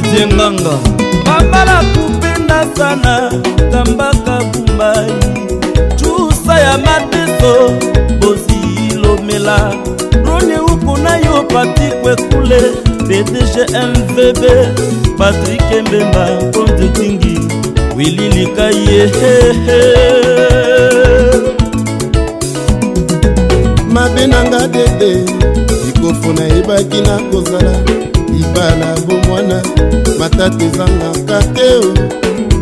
didie nganga bambala kupe ndasana tambaka kumbai cusa ya mateso bozilomela roni upuna yo patikwekule pdg mvb patrik mbemba konte tingi wililika yehehe mabe na nga dede likofu nayebaki na kozala libala bomwana matata ezangaka te o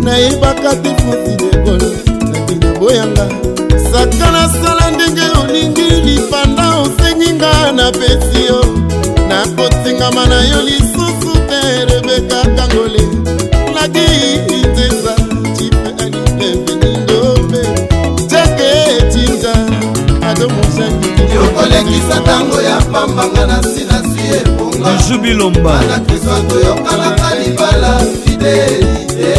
nayebaka te fonsi degola nakina boyanga saka nasala ndenge olingi lipanda osengi nga na pesi yo nakotingama na yo lisusu te rebeka kangole laki olekisa ntango ya pambanga na sinasi ebongaana kristo toyokanaka libala fidelite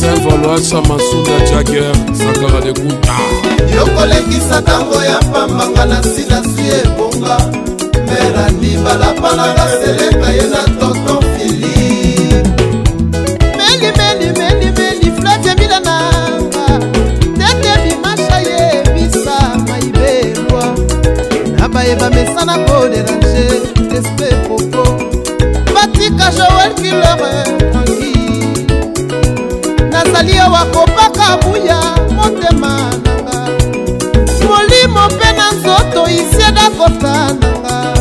saint-valoasa masunda jager sakara de guta yokolekisa ntango ya pambanga na sinasi ebonga merani balapanaka seleka ye na tonton fili nayeba mesana koderange espe popo batika joel kilore tranki nazali owa kopaka buya motema nanga molimo mpe na nzoto isieda kota nanga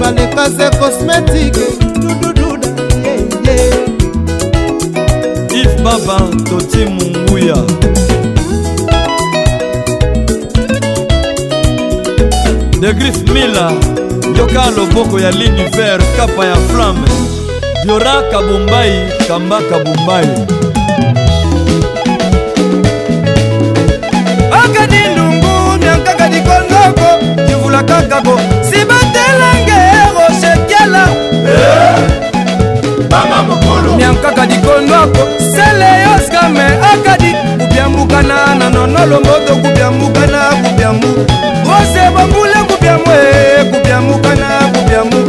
balekaze cosmétique dudududa yeye if baba toti munguya de griffe mila yoka loboko ya l'univers kapa ya flamme diora kabombai kamba kabombai akani lungu miankaka dikondoko kivula kakako sibatelenge rosekiala eh, miankaka dikondoko seleyoskame akadi kubyambukana na nonolomboto kubyambukana kubyambu rose bambule kubyamwe kubyamukana kubyamu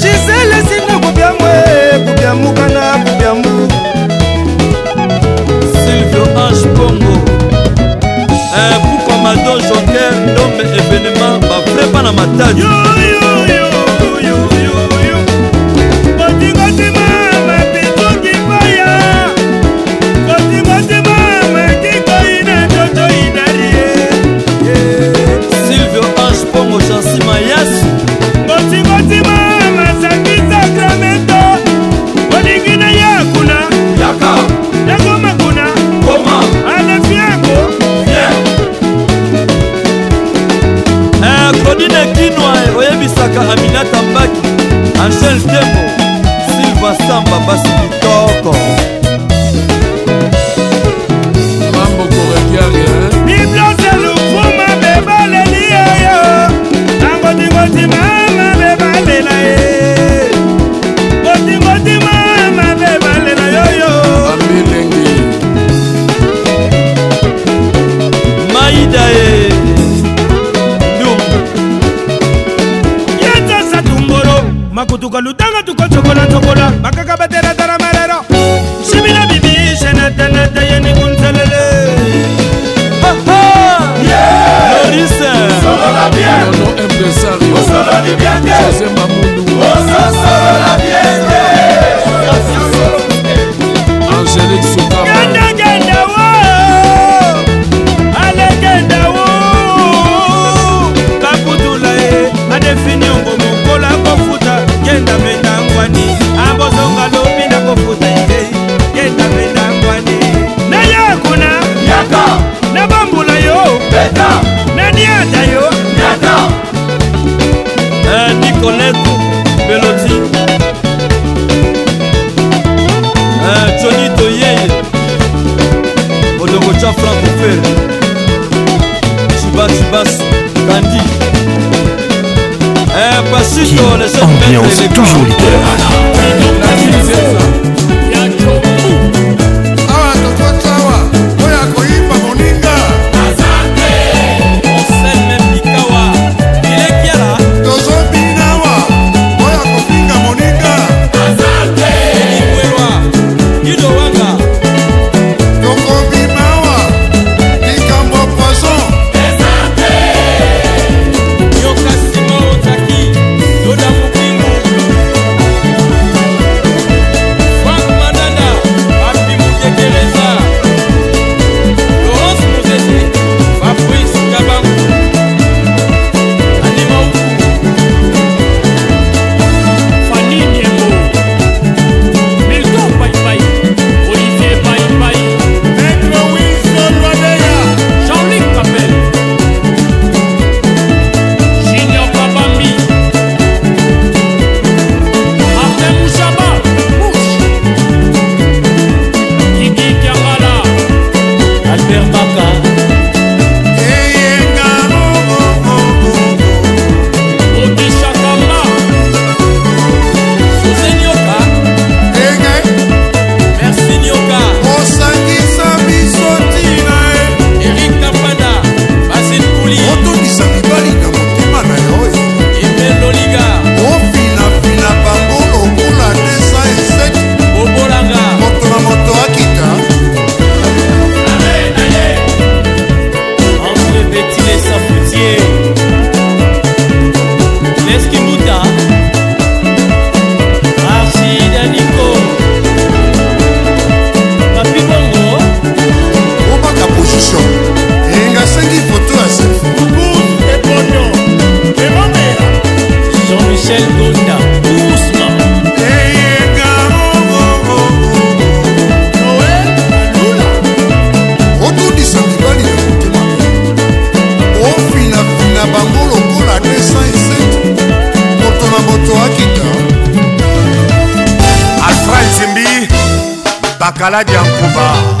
gisele sino kubyamwe kubyamukana kubyamu silvio h bongo eh, bukomado joker nome événement bavrepa na matadi basi kitoko C'est toujours leader. 来艰苦吧。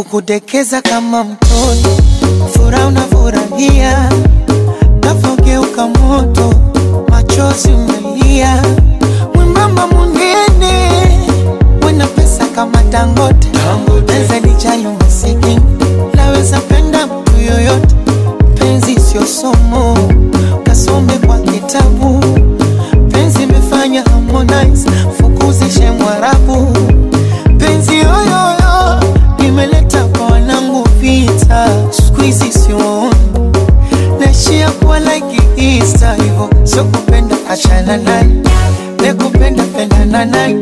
ukudekeza kama mtoto, furaha unafurahia, nafogeuka moto, machozi umelia, mwimbamba munene, wena pesa kama Dangote, penza lijalo masiki laweza penda mtu yoyote, penzi sio somo, kasome kwa kitabu, penzi imefanya Harmonize, fukuze shemwarabu hivyo sikupenda achana naye, nikupenda pendana naye,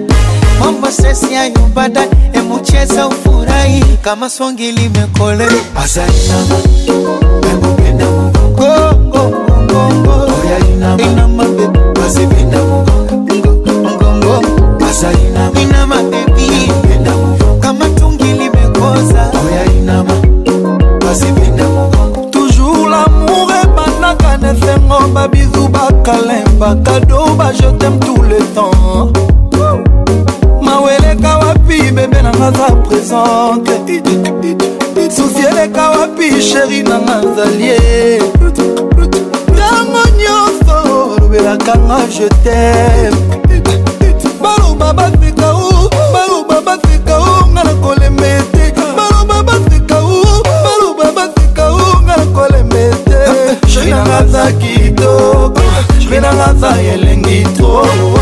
mambo sesi hayo baadaye, emucheza ufurahi kama songi limekole azainama nakupenda mgongo oh, mgongo oh, oh, oya inama inama bebe bazipenda mgongo mgongo azainama inama bebe kama tungi limekoza oya inama bazipenda mgongo kalemba kadoba je t'aime tout le temps maweleka wapi bebe nanga za présente susi eleka wapi sheri nanga zalie ntango nyonso olobelakanga je t'aime baloba bafika o baloba bafika o nga na kolema ete baloba bafika o baloba bafika o nga na kolema ete sheri nanga za kitoko bebe nanga aza elengi to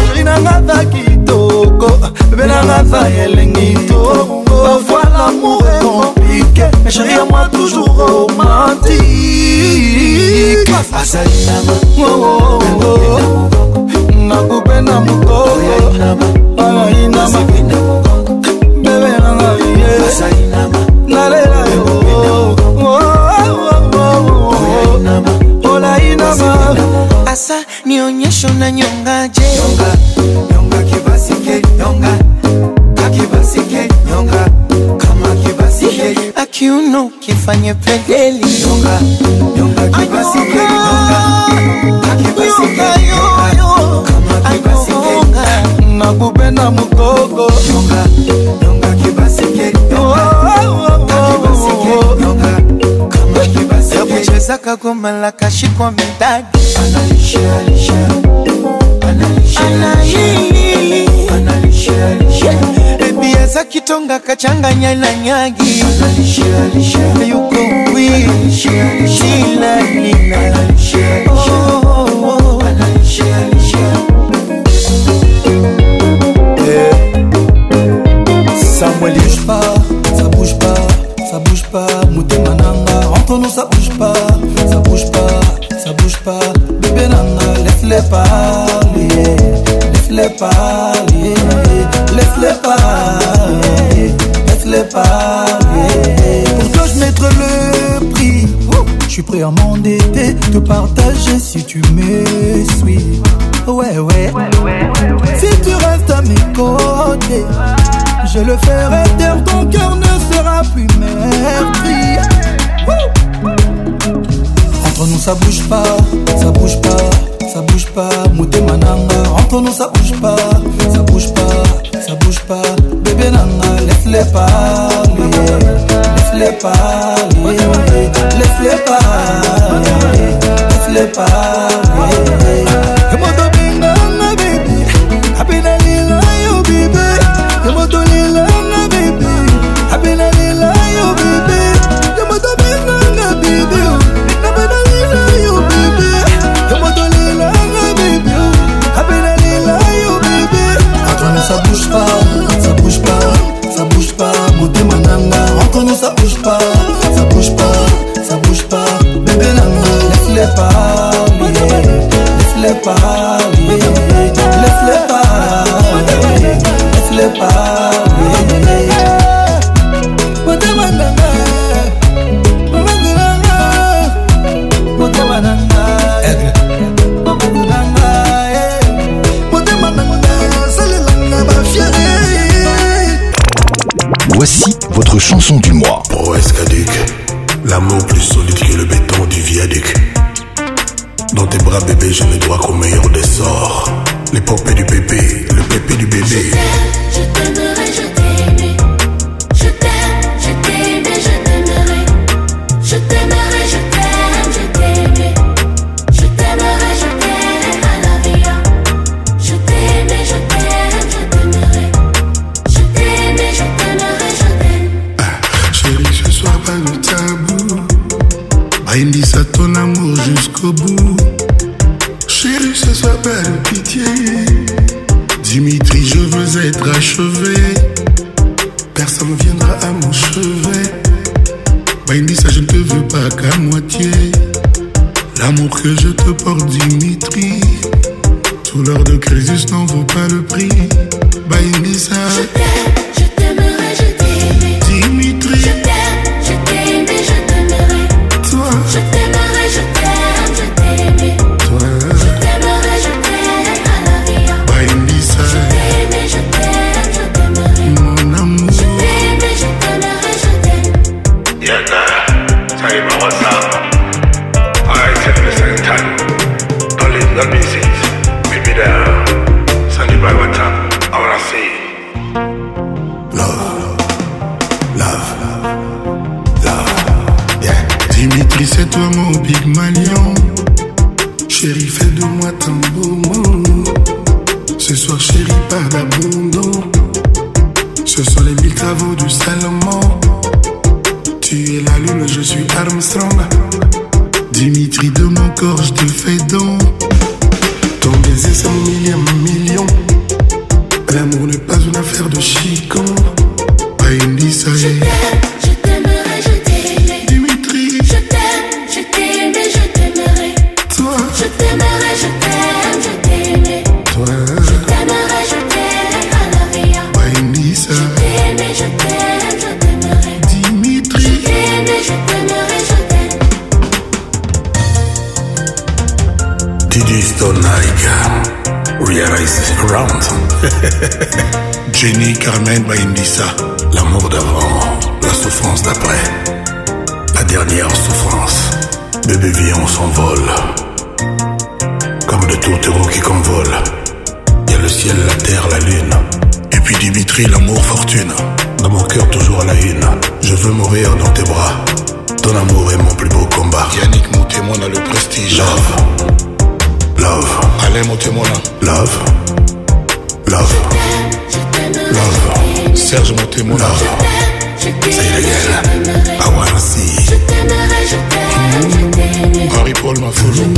chéri nanga aza kitoko bebe nanga aza elengi to parfois l'amour est compliqué mais chéri à moi toujours romantique asali nakupe na mokokoainama bebe nanga ye nionyesho na nyongaje nyonga, nyonga kibasike nyonga kakibasike nyonga kama kibasike akiuno kifanye pedeli nyonga, nyonga kibasike nyonga kakibasike nyonga kama kibasike magube na mugogo nyonga, nyonga kibasike nyonga Kaweza kagoma la kashikwa medadi, analisha alisha, analisha alisha, analisha alisha. Baby aza kitonga kachanga nyala nyagi, analisha alisha, yuko wii, analisha alisha, Sila, nina, analisha alisha oh, Non, ça bouge pas, ça bouge pas, ça bouge pas. Bébé Nana, laisse-les parler, laisse-les parler, laisse-les parler, laisse-les parler. Pour toi, je mettrai le prix. Je suis prêt à m'endetter, te partager si tu me suis. Ouais, ouais. ouais, ouais, ouais si tu restes à mes côtés, je le ferai taire, ton cœur ne sera plus merdi. Entre nous ça bouge pas, ça bouge pas, ça bouge pas, motema nanga. Entre nous ça bouge pas, ça bouge pas, ça bouge pas, bébé nanga, laisse-les parler, laisse-les parler, laisse-les parler, laisse-les parler. bouge pas, ça bouge pas, ça bouge pas, motema nanga Encore ça bouge pas, ça bouge pas, ça bouge pas, bébé nanga Laisse-les parler, laisse-les parler, laisse-les parler, laisse-les parler votre chanson du mois. pro escaduc, l'amour plus solide que le béton du viaduc. Dans tes bras, bébé, je ne dois qu'au meilleur des sorts. L'épopée du bébé, le pépé du bébé. à mon chevet. Bah, ça je ne te veux pas qu'à moitié. L'amour que je te porte, Dimitri. Tout l'heure de Crésus n'en vaut pas le prix. Bah ça. Dans mon cœur, toujours à la une. Je veux mourir dans tes bras. Ton amour est mon plus beau combat. Yannick, mon témoin, a le prestige. Love. Love. Alain, mon témoin. Love. Love. Love. Serge, mon témoin. Love. C'est je I wanna see. Harry Paul, ma foule.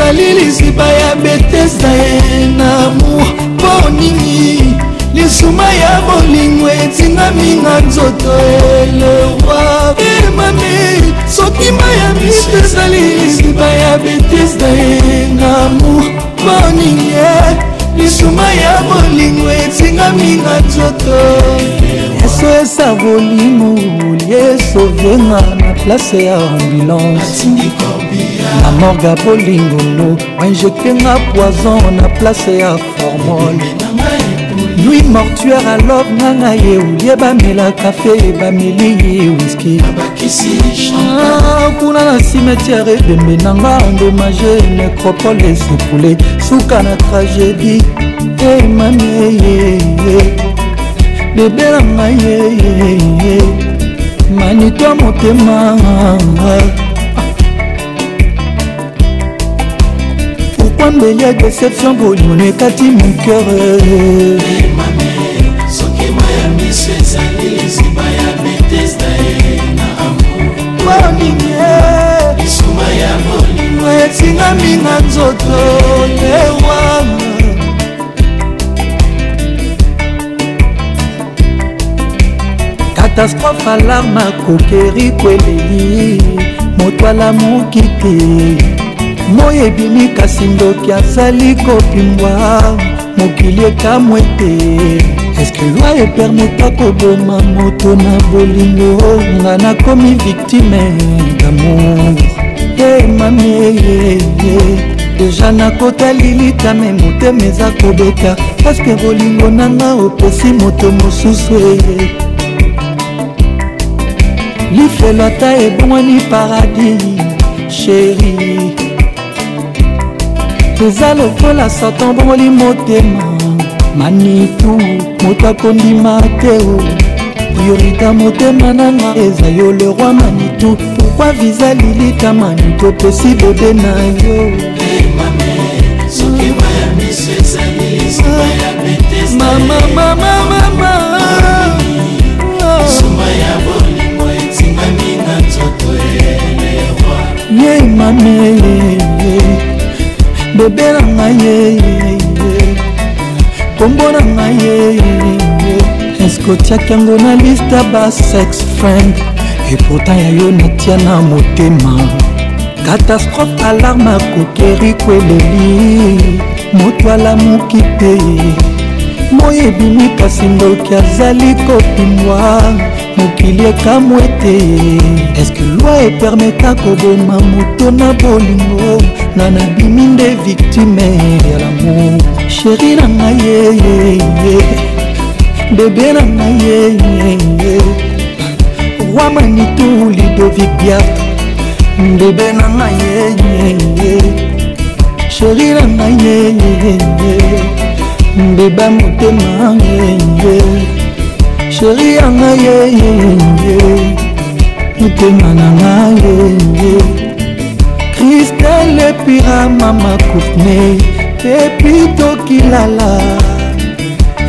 ezali liziba ya betesa ye na mour mpo nini lisuma ya bolingo etingami na nzoto elewa emame soki ma ya biso ezali liziba ya betesa ye na mour mpo nini lisuma ya bolingo etingami na nzoto yeso esa bolimo yeso venga na place ya ambulance na morga bolingono injectenga poison na place ya formol nui mortuaire alobe nganga ye olie bamela kafe bameli wiski ah, kuna na cimetiare ebembe nanga endomage necropole esepule suka na tragédie emami eh, eyeye eh, eh, bebe na ngai eyeye manito motema wambeli ya déception bolimono ekati miker etingami na nzoto ewana katastrophe alarme akokeri kweleli moto alamuki te moi ebimi kasi ndoki azali kopimbwa mokili ekamw ete eske lwa epermeta koboma moto na bolingo nga nakomi viktime damour e mami deja nakotali litame motema eza kobeta paske bolingo nanga opesi moto mosusu eye lifelo ata ebongwani paradis sheri eza lokola satan bongoli motema manitu moto akondima te o priorita motema nanga eza yo le roi manitu pourkui viza lilita manitu opesi bebe na yo mama mama mama ye mame bebe na ngai ye kombo na ngai ye eske otiaki yango na liste ya basex friend epota ya yo natia na motema katastrophe alarme akoki erikweleli moto alamuki te moi ebimi kasi mboki azali kopimwa mokili ekamw ete eske loi epermeta koboma moto na bolingo na nabimi nde victime ya lamour sheri na ngai yeyeye bebe na ngai yeyeye roi manitu lidovic biat bebe na ngai yeyeye sheri na ngai yeyeye mbeba motema yeye sheri yanga yeye motema nanga yeye kristel epira mama courtney epi tokilala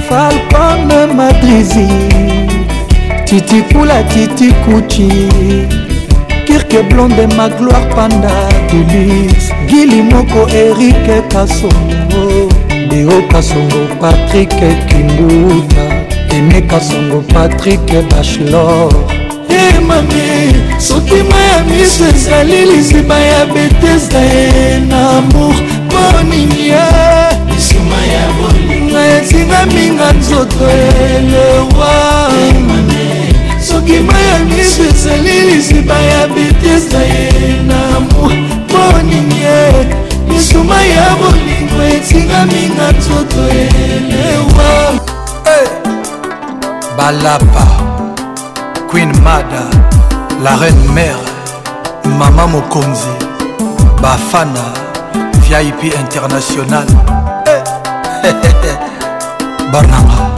falcone madrizi titikula titikuchi kirke blonde magloire panda delix gili moko erike kasongo leo kasongo patrik kimbuta eme kasongo patrik bachelor ye mami soki ma ya miso ezali lisima ya betesda ye na amour moninie ngai etingaminga nzoto elewa soki ma ya miso ezali lisima ya betesda ye na amour moninie misuma ya bolingo etingami na nzoto elewa balapa queen mada la reine mare mama mokonzi bafana vip international barnanga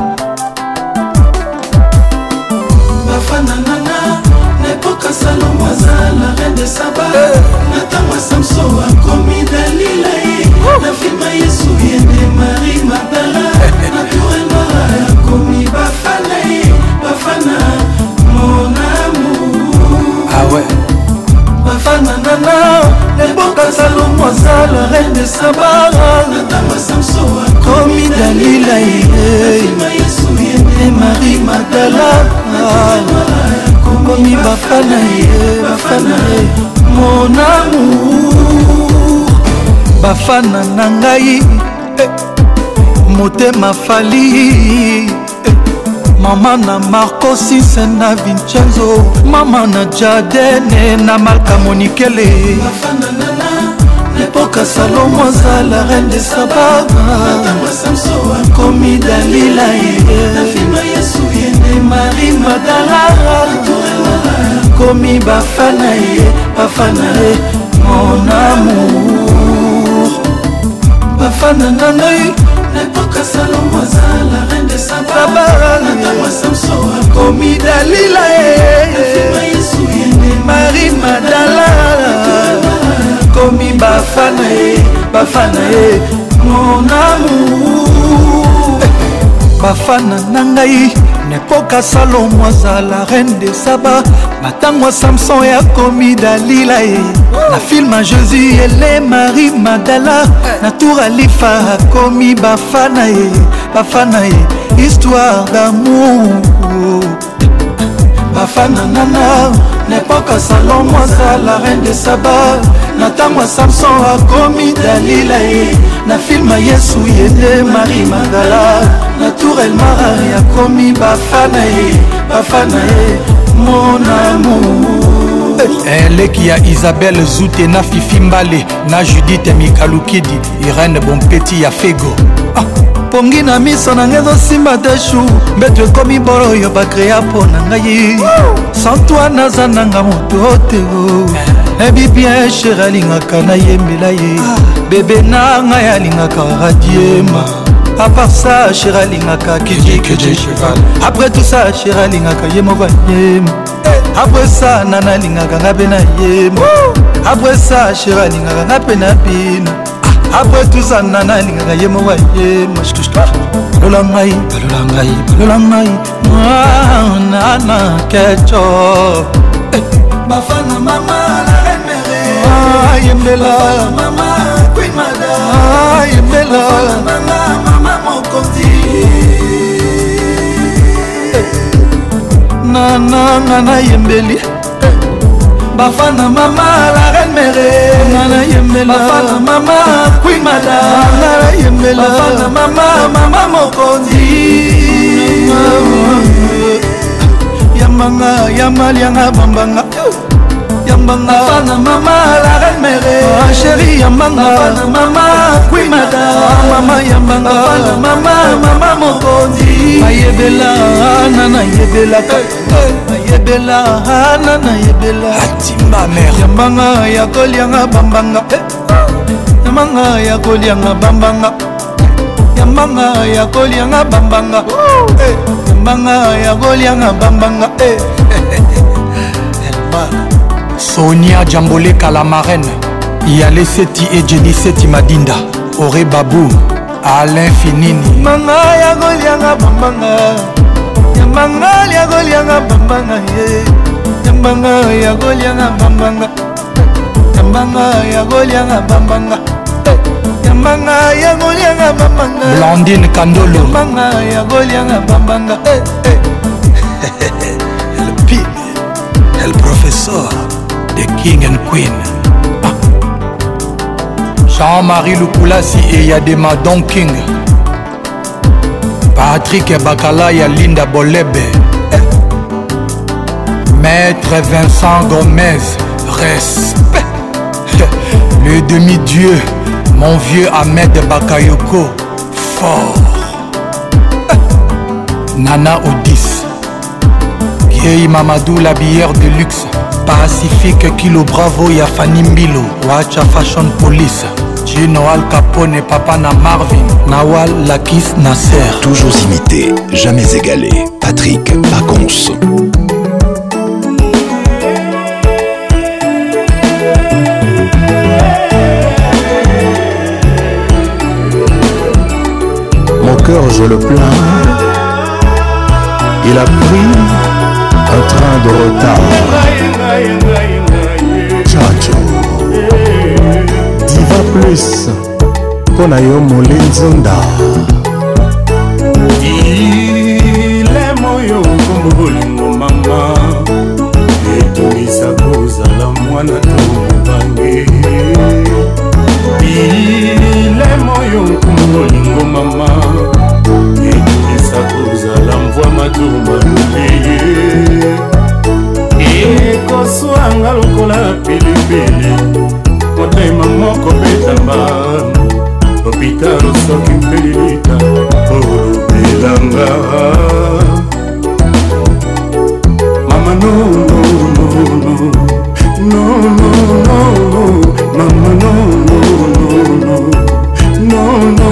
mboka salomo azala reine de saba na ntango ya samso akomi dalila ye na filma yesu yende marie magdala na tourelnoa akomi bafana ye bafana monamu awe bafana nana eboka salomo azala reine de saba na ntango ya samso akomi dalila ye na filma yesu yende marie magdala na tourelnoa bakomi bafana ye bafana ye mon amour bafana na ngai eh. motema fali eh. mama na marco sinse na vincenzo mama na jardene na malka monikele lepoka salomo azala reine de saba komi dalila ye marie madalara bakomi bafana ye bafana ye mon amour bafana na ngai nepoka salomo azala reine de sabaranatama samso akomi dalila eh, eh, eh. ye marie madala akomi bafana ye bafana ye mon amour bafana na ngai epoka salomo azala reine de saba na ntango ya samson yakomi dalila ye na filme jésus ele marie magdala eh. na tour alifa akomi bafana ye bafana ye histoire d'amour bafana nana na epoka salomo azala reine de saba na ntango ya samson akomi dalila ye na filma yesu ye nde mari magala na tour elmar akomi bafana ye bafana ye monamour eleki eh, ya isabel zute na fifi mbale na judite mikalukidi irene bompeti ya fego ah. pongi na miso na ngai ezosimba te shu mbeto ekomi bolo oyo bakrea mpo na ngai santoine aza nanga moto te eh. ebibien sher alingaka nayembela ye bebe na ngai alingaka radiema apart ça sher alingaka kijikijicheval après tout ça sher alingaka ye moko ayema après ça nana alingaka nga mpe nayema après ça sher alingaka nga mpe na bino après tout ça nana alingaka ye moko ayema balola ngai balola ngai balola ngai mwanana keco eh, bafana mamala yembela yembela nananga nayembeli bafana mama la reine mere nana yembela bafana mama queen mada nana yembela bafana mama mama mokonzi yamanga yamalianga bambanga mbanga bana mama la reine mere ah, chéri ya mbanga bana mama oui madame ah, mama ya mbanga bana mama mama mokondi ayebela ana nayebelaka nayebela eh, eh. ana nayebela atima mère ya mbanga eh. ya kolianga bambanga ya mbanga ya kolianga bambanga ya mbanga ya kolianga bambanga ya mbanga ya kolianga bambanga elma sonia jamboleka la marraine yale seti e jeni seti madinda ore babu alain finini manga ya golianga bambanga yambanga ya golianga bambanga ye yambanga ya golianga bambanga yambanga ya golianga bambanga yambanga ya golianga bambanga blandine kandolo yambanga ya golianga bambanga el pine el professeur the king and queen ah. jean-marie lukulasi eyadema don king patrik bakala ya linda bolebe eh. maître vincent gomez respect le demi-dieu mon vieux ahmed bakayoko fort eh. nana odis vieille mamadou la bière de luxe Pacifique Kilo Bravo ya Mbilo wacha Fashion Police Gino Al Capone Papa na Marvin Nawal Lakis Nasser Toujours imité, jamais égalé Patrick Paconce. Mon cœur je le plains Il a pris un train de retard chacho diva plus mpo na yo molinzonda dilema oyo kombo bolingo mama etomisa kozala mwana to mobange dilema oyo kombo bolingo mama etomisa kozala mvwa matumba eza lokola pilipili motema moko betamba lopitalo soki mpelilita olobelanga mama nononono nononono mama nononono nono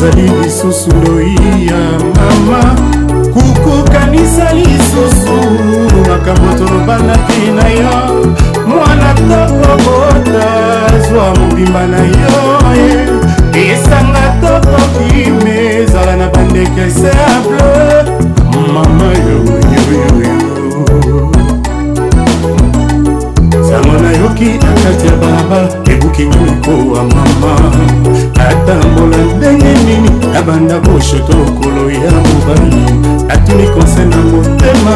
ezali lisusu loi ya mama kukukanisa lisusu makambo tolobana te na yo mwana tokobota zwa mobimba na yo esanga tokokime ezala na bandekese nabanda boshoto okolo ya mobali natuni konse na motema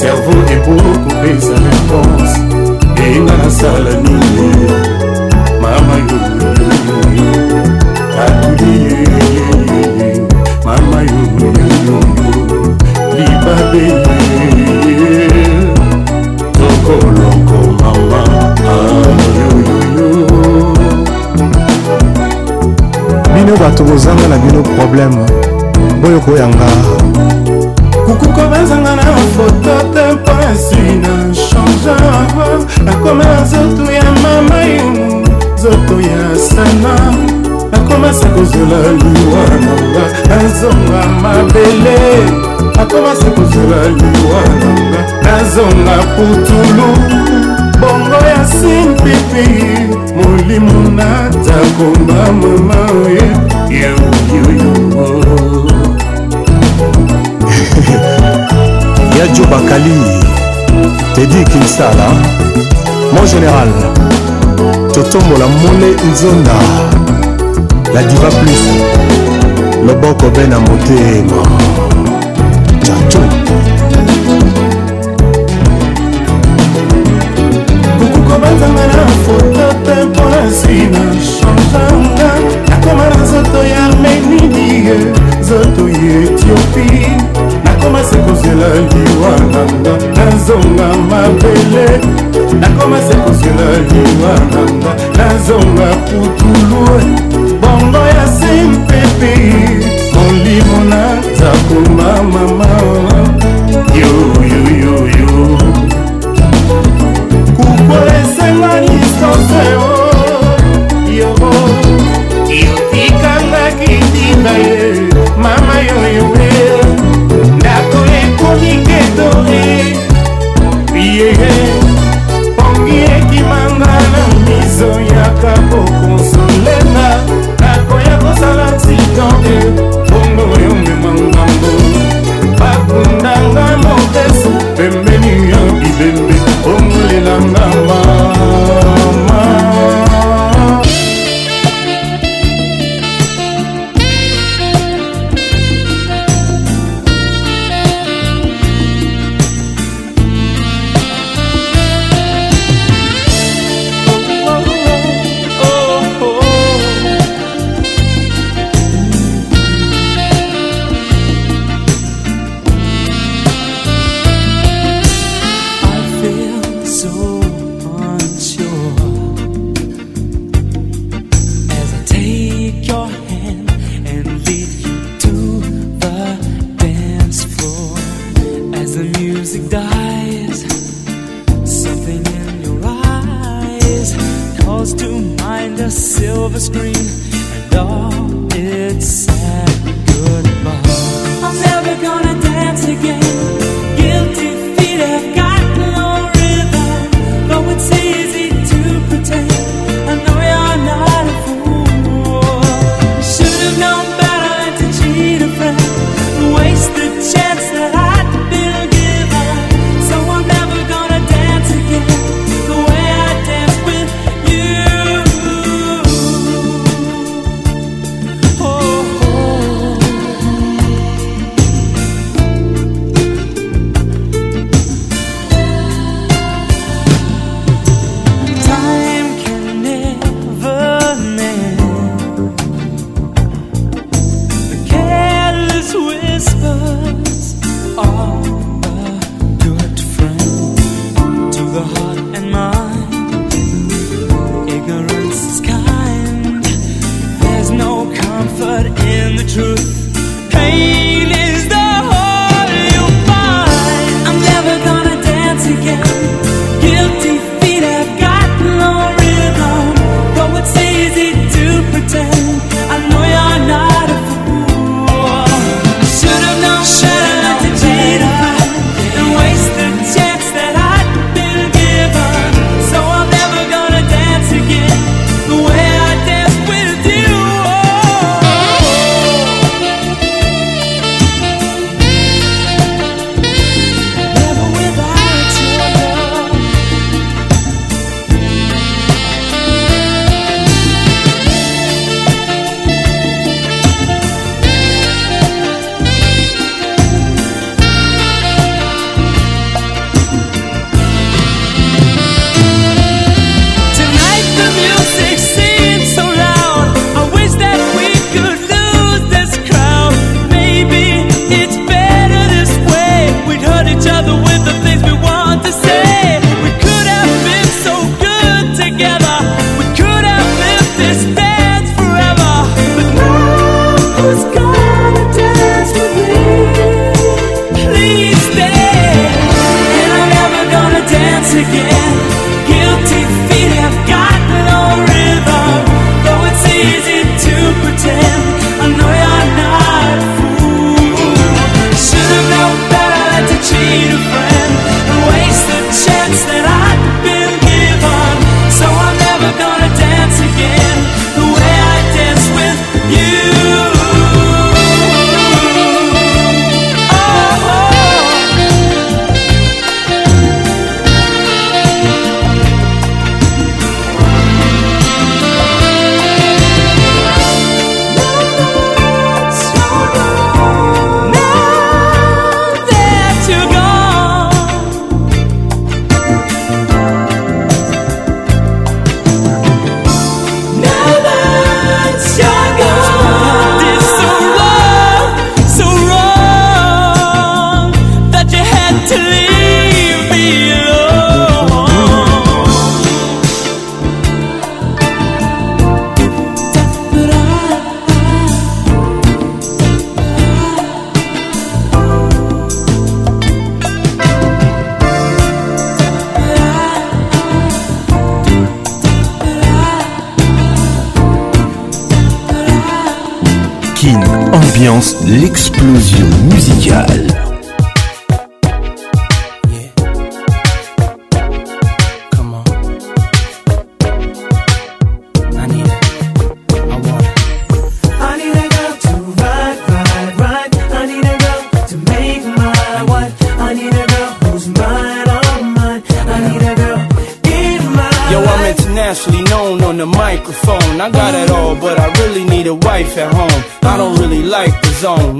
servo epoko mpe eza réponse eyenga nasala bato bozanga na bino problème boyo koyanga kukuko bazanga na foto te mpasi na changeur nakoma na nzoto ya mama yo nzoto ya sana nakomasa kozela liwa nanga nazonga mabele nakomasa kozela liwa nanga nazonga putulu bongo ya simpipi molimo natakomba mama oye yadio bakali tedi kinsala mon général totombola mole nzonda la diva plus loboko be na motema jato okokobatanga na foto mpe mpona nsina nzanga nakoma na nzoto ya armenidie nzoto ya etiopi nakoma se kozela liwa nanga na nzonga mabele nakoma se kozela liwa nanga na nzonga putulu bongo ya se mpepe molimo na zakoma mama yoyoyoyo kukola esenga distanseo oh. wewe ndako ekomi kedore yeye yeah.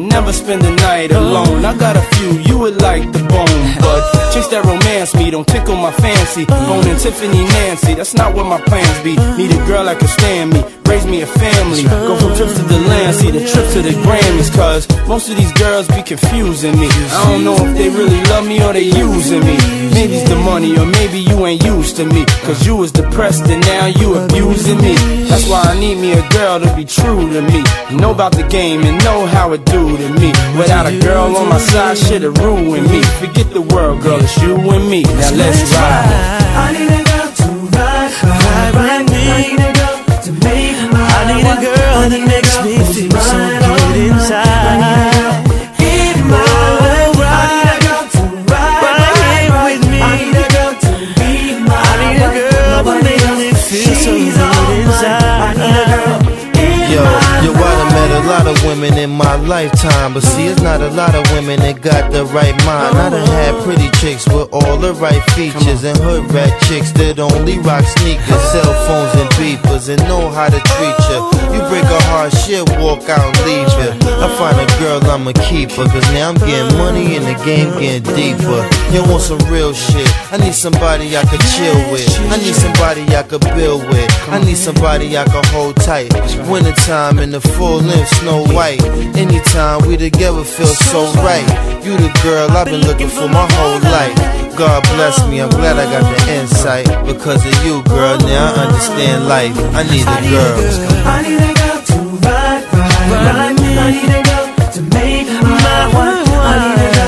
Never spend the night alone. I got a few you would like the bone, but chase that romance me. Don't tickle my fancy. Bone and Tiffany Nancy, that's not what my plans be. Need a girl that can stand me raise me a family. Go from trips to the land, see the trip to the Grammys. Cause most of these girls be confusing me. I don't know if they really love me or they using me. Maybe it's the money, or maybe you ain't used to me. Cause you was depressed and now you abusing me. That's why I need me a girl to be true to me. Know about the game and know how it do to me. Without a girl on my side, shit'll ruin me. Forget the world, girl, it's you and me. Now let's ride. on the next of women in my lifetime, but see, it's not a lot of women that got the right mind. I done had pretty chicks with all the right features, and hood rat chicks that only rock sneakers, cell phones, and beepers, and know how to treat ya. You break a heart, shit, walk out and leave ya. I find a girl, I'ma keep her, cause now I'm getting money and the game getting deeper. You want some real shit? I need somebody I could chill with. I need somebody I could build with. I need somebody I could hold tight. Wintertime in the full length snow white. Anytime we together feels so right. You the girl I've been looking for my whole life. God bless me, I'm glad I got the insight. Because of you, girl, now I understand life. I need a girl. I need a girl to ride, ride, ride me. I need a girl to make my one. I need a girl.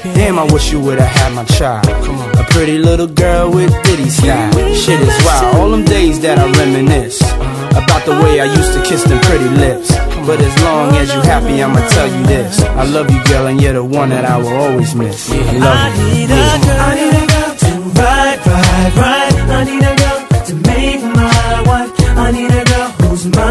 Damn, I wish you would've had my child. Come on. A pretty little girl with ditty style. Shit is wild. All them days that I reminisce uh-huh. about the way I used to kiss them pretty lips. But as long as you happy, I'ma tell you this. I love you, girl, and you're the one that I will always miss. I love you. I need a girl, I need a girl to ride, ride, ride. I need a girl to make my wife. I need a girl who's mine.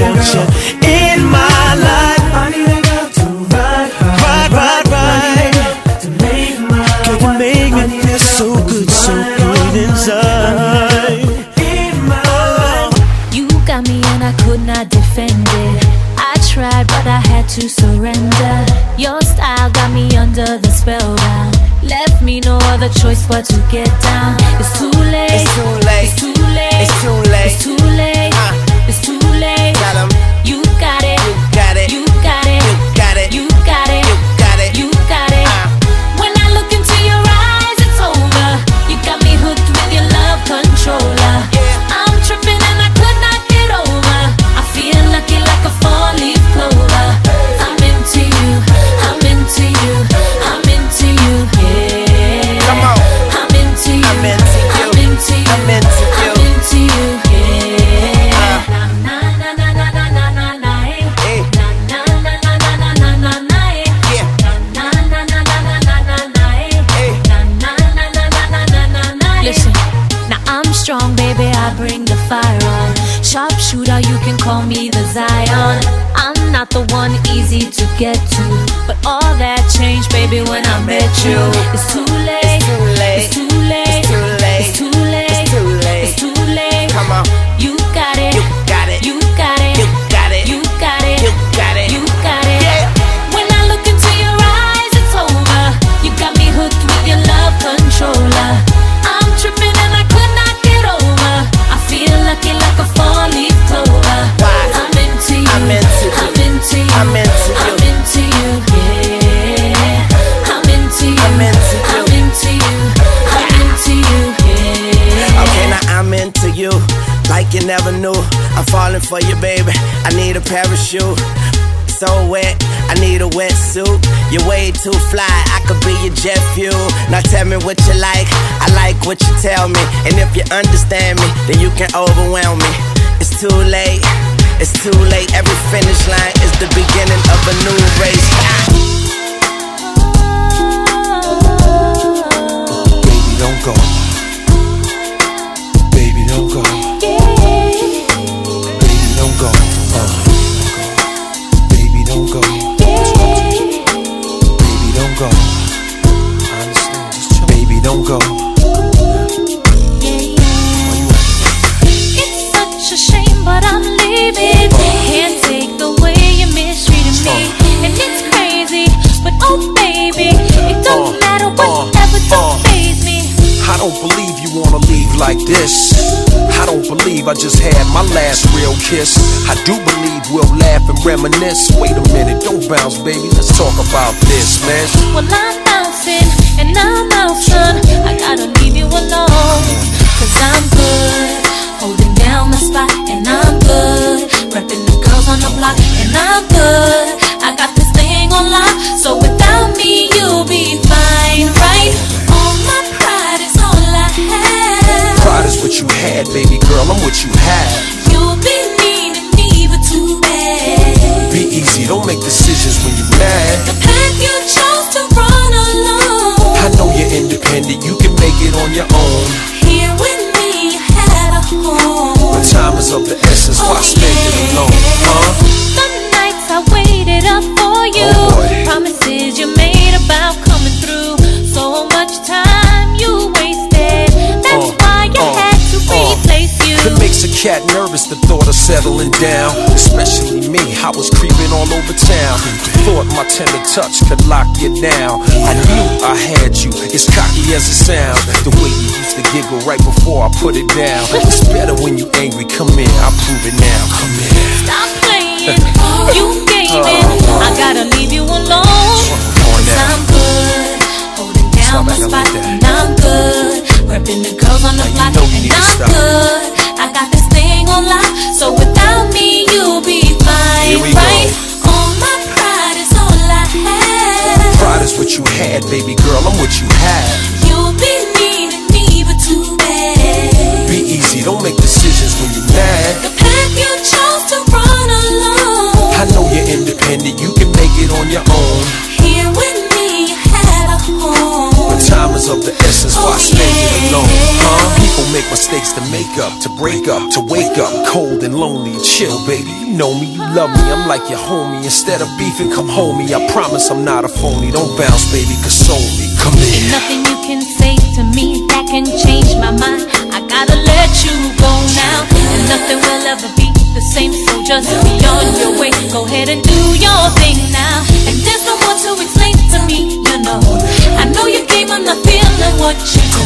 want you in my life. I need a girl to ride, ride, ride, ride, ride. to make my girl, you make me feel so good, so good inside. In my oh. life, you got me and I could not defend it. I tried, but I had to surrender. Your style got me under the spell, spellbound. Left me no other choice but to get down. It's too late. It's too late. It's too late. It's too late. It's too late. Uh got it. You got can call me the Zion. I'm not the one easy to get to, but all that changed, baby, when I met you. It's too late. It's too late. It's too for you, baby. I need a parachute. So wet, I need a wetsuit. You're way too fly, I could be your jet fuel. Now tell me what you like, I like what you tell me. And if you understand me, then you can overwhelm me. It's too late, it's too late. Every finish line is the beginning of a new race. Baby, don't go. Baby, don't go don't go. Uh. baby, don't go. Baby, don't go. Baby, don't go. don't believe you wanna leave like this. I don't believe I just had my last real kiss. I do believe we'll laugh and reminisce. Wait a minute, don't bounce, baby. Let's talk about this, man. Well, I'm bouncing and I'm out, son. I gotta leave you alone. Cause I'm good, holding down my spot, and I'm good. Repping the girls on the block, and I'm good. had, baby girl, I'm what you have. you have been needing me, but too bad. Be easy, don't make decisions when you're mad. The path you chose to run alone. I know you're independent, you can make it on your own. Here with me, you had a home. But time is of the essence, oh, why yeah. spend it alone, huh? cat nervous the thought of settling down. Especially me, I was creeping all over town. Thought my tender touch could lock you down. I knew I had you, it's cocky as it sounds. The way you used to giggle right before I put it down. It's better when you angry, come in, I'll prove it now. Come in. Stop playing, you gaming. Oh. I gotta leave you alone. Cause I'm good, holding down my spot, and I'm good. Repping the girls on the block, and I'm good will lie. So without me, you'll be fine, right? Go. All my pride is all I have. Pride is what you had, baby girl. I'm what you have. You'll be needing me, but too bad. Be easy, don't make decisions when you're mad. The path you chose to run alone. I know you're independent, you can make it on your own. Here with me, you had a home time is of the essence, why oh, spend it alone? Huh? People make mistakes to make up, to break up, to wake up cold and lonely and chill, baby. You know me, you love me, I'm like your homie. Instead of beefing, come home me. I promise I'm not a phony. Don't bounce, baby, console me. Come in. Nothing you can say to me that can change my mind. I gotta let you go now. and Nothing will ever the same, so just be on your way. Go ahead and do your thing now. And there's no more to explain to me, you know. I know your game, I'm not feeling what you do.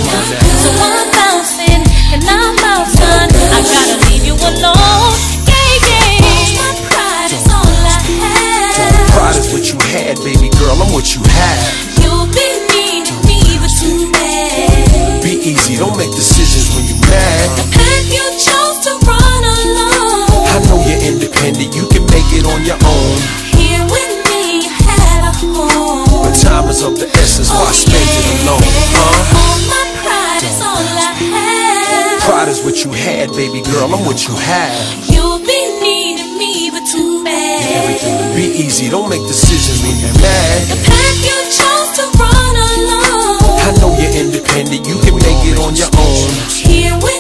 So I'm bouncing and I'm out, son. I gotta leave you alone. Yeah, yeah. My pride is all I have. Pride is what you had, baby girl. I'm what you have. You'll be mean to me, but too bad. Be easy, don't make decisions when you're mad independent, you can make it on your own. Here with me, you had a home. But time is of the essence, why oh, spend yeah. it alone? Huh? All my pride is all I have. Pride is what you had, baby girl, I'm what you have. You'll be needing me, but too bad. Get everything will be easy, don't make decisions when you're mad. The path you chose to run alone. I know you're independent, you can make it on your own. Here with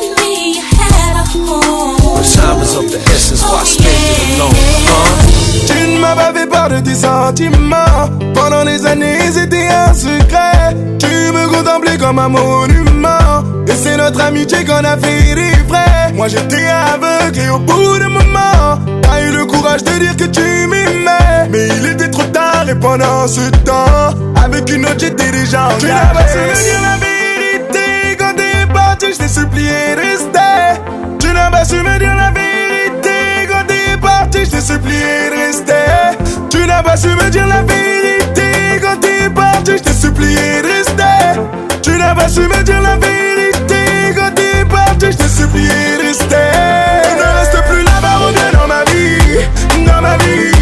Tu ne m'avais fait part de tes sentiments Pendant les années c'était un secret Tu me contemplais comme un monument Et c'est notre amitié qu'on a fait des vrais Moi j'étais aveugle et au bout d'un moment T'as eu le courage de dire que tu m'aimais Mais il était trop tard et pendant ce temps Avec une autre j'étais déjà Tu n'as pas su dire la vérité Quand t'es parti je t'ai supplié tu me dire la vérité quand t'es parti, je t'ai supplié de rester. Tu n'as pas su me dire la vérité quand t'es parti, je t'ai supplié de rester. Tu n'as pas su me dire la vérité quand t'es parti, je t'ai supplié de rester. Ne reste plus là-bas, reviens dans ma vie, dans ma vie.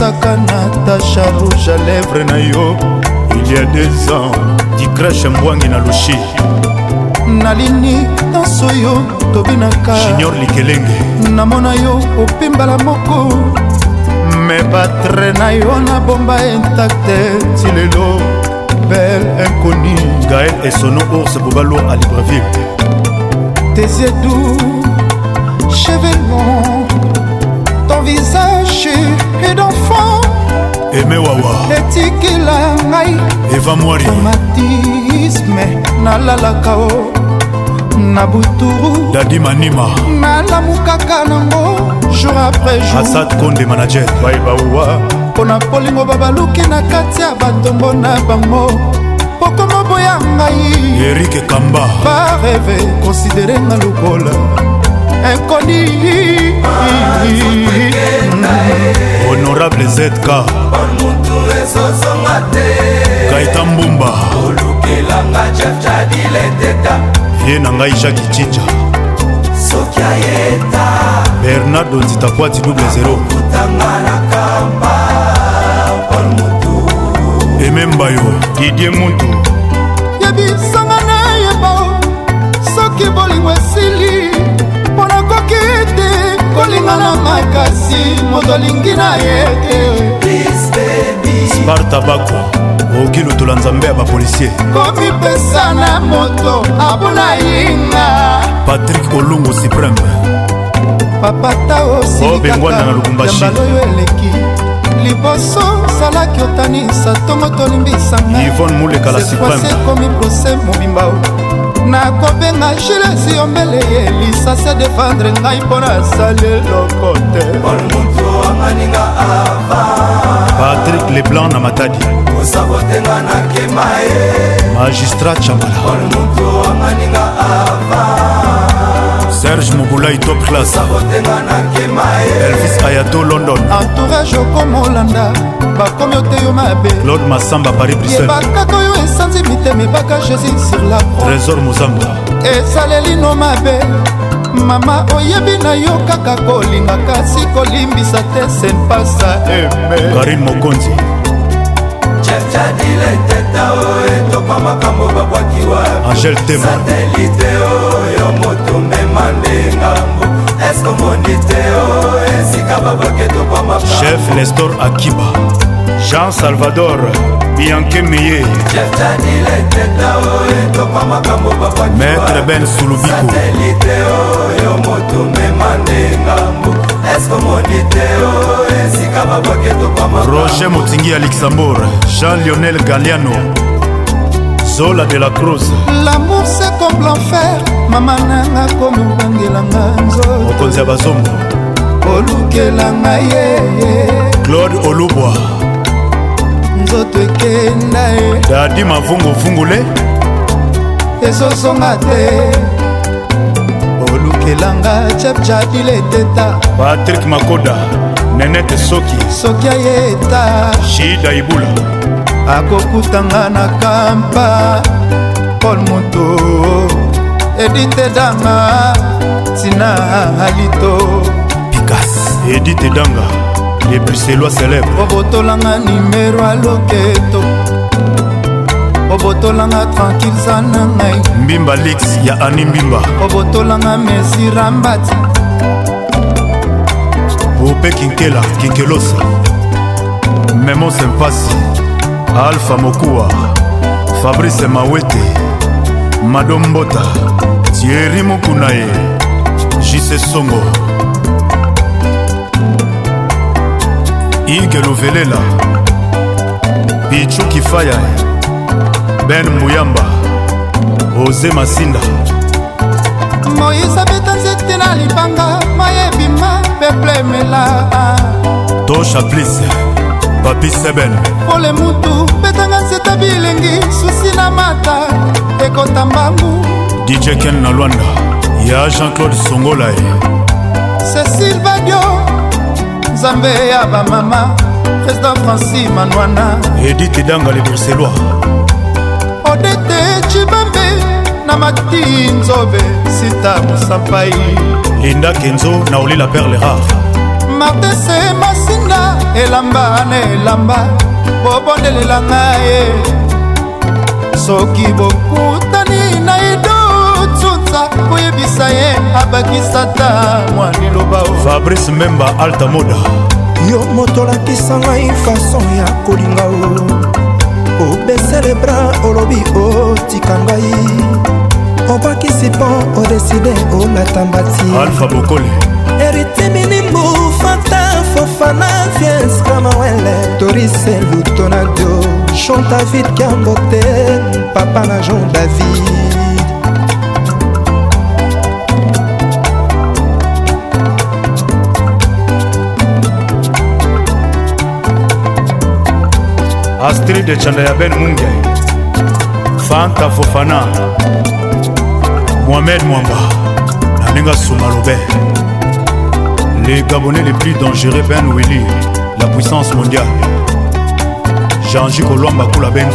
ozosaka natasha rouge a lèvre na yo il y a des ans dicrache mbwangi na loshi nalini nyonso yo tobinaka junior likelenge namona yo opimbala moko me batre na yo nabomba intakte ti lelo bel inconi gael esono ours bobalo a libreville tesiedu chevelon ton visage chute d'enfant eme wawa etikila ngai eva mwari traumatisme nalalaka o na buturu dadi manima nalamukaka nango jour après jour asad konde manager baibauwa mpo na polingo babaluki na kati ya batongo na bango pokomoboya ngai erike kamba bareve konsiderenga lokola inconnue honorable zk kaita mbumba vie na ngai jacki cinja bernard nzita kwati double 0 emembayo didie mutu yebisanga nayeba soki bolingo esi ekoki te kolinga na makasi moto alingi na ye te spartabako okoki lotola nzambe ya bapolisier komipesa na moto abuna yinga patrik olungu supreme papata osilikakaobengwana na lukumbashioyo eleki liboso salaki otanisa ntongo tolimbisanga ivone mulekala supreme ekomi prose mobimba nakobenga gilesi yombele ye lisasi adefendre ngai mpo nasali eloko te patrik leblanc na matadi kosabotenga nakema ye magistrat chambala serge mobulai top classe elvis ayato london entourage okomolanda bakomi ote yo mabe claude masamba paris briselebakaka oyo esanzi mitema ebaka jésus sur la trésor mozamba esalelino mabe mama oyebi na yo kaka kolinga kasi kolimbisa te senpasa eme karine mokonzi angel temasatelite oyo moto mema ndenga chef nestor akiba jean salvador bianke meye maître ben sulubiko oh, roger motingi ya luxembourg jean lionel galiano zola de la crose lamour c'est comme l'enfer mama nanga komobangelanga nzoto mokonzi ya bazombo olukelanga ye eh, eh. claude olubwa nzoto ekenda ye eh. dadi mavunguvungule ezozonga te olukelanga chepchadile teta patrik makoda nenete soki soki ayeta shida ibula akokutanga na kampa paul moto edite danga tina alito pikas edite danga lebuselwa célèbre obotolanga nimero aloketo obotolanga tranquille za na ngai mbimba lix ya ani mbimba obotolanga mesi rambati ope kinkela kinkelosa memo sempasi alfa mokuwa fabrice mawete madombota tieri mokuna ye jise songo ige luvelela pichu kifaya ben mbuyamba oze masinda moise abeta nzete na libanga mayebima peple emela tosha plise papi sebel pole mutu betanga nzeta bilengi susi na mata ekota mbangu dj ken na lwanda ya jean-claude songolae cecil badio nzambe ya bamama président franci manwana edite danga le bruxellois odete cibambe na mati nzobe sita mosampai linda kenzo na olila perle rare martin semas elamba na elamba bobondelela ngaye soki bokutani na idotunza koyebisa ye abakisata mwa liloba fabrice memba alta moda yo moto olakisa ngai fason ya kolinga o obesele bra olobi otika ngai obakisi mpo odeside olata mbati alfa bokole eritiminimbu fanta fofana viens kamawele torise lutonadio chon david kiambote papa na jean david astrid echanda ya ben munge fanta fofana mohamed mwamba naninga suma lobe Les Gabonais les plus dangereux Ben Willy, la puissance mondiale. Jean-Jacques Olomba Koula Ben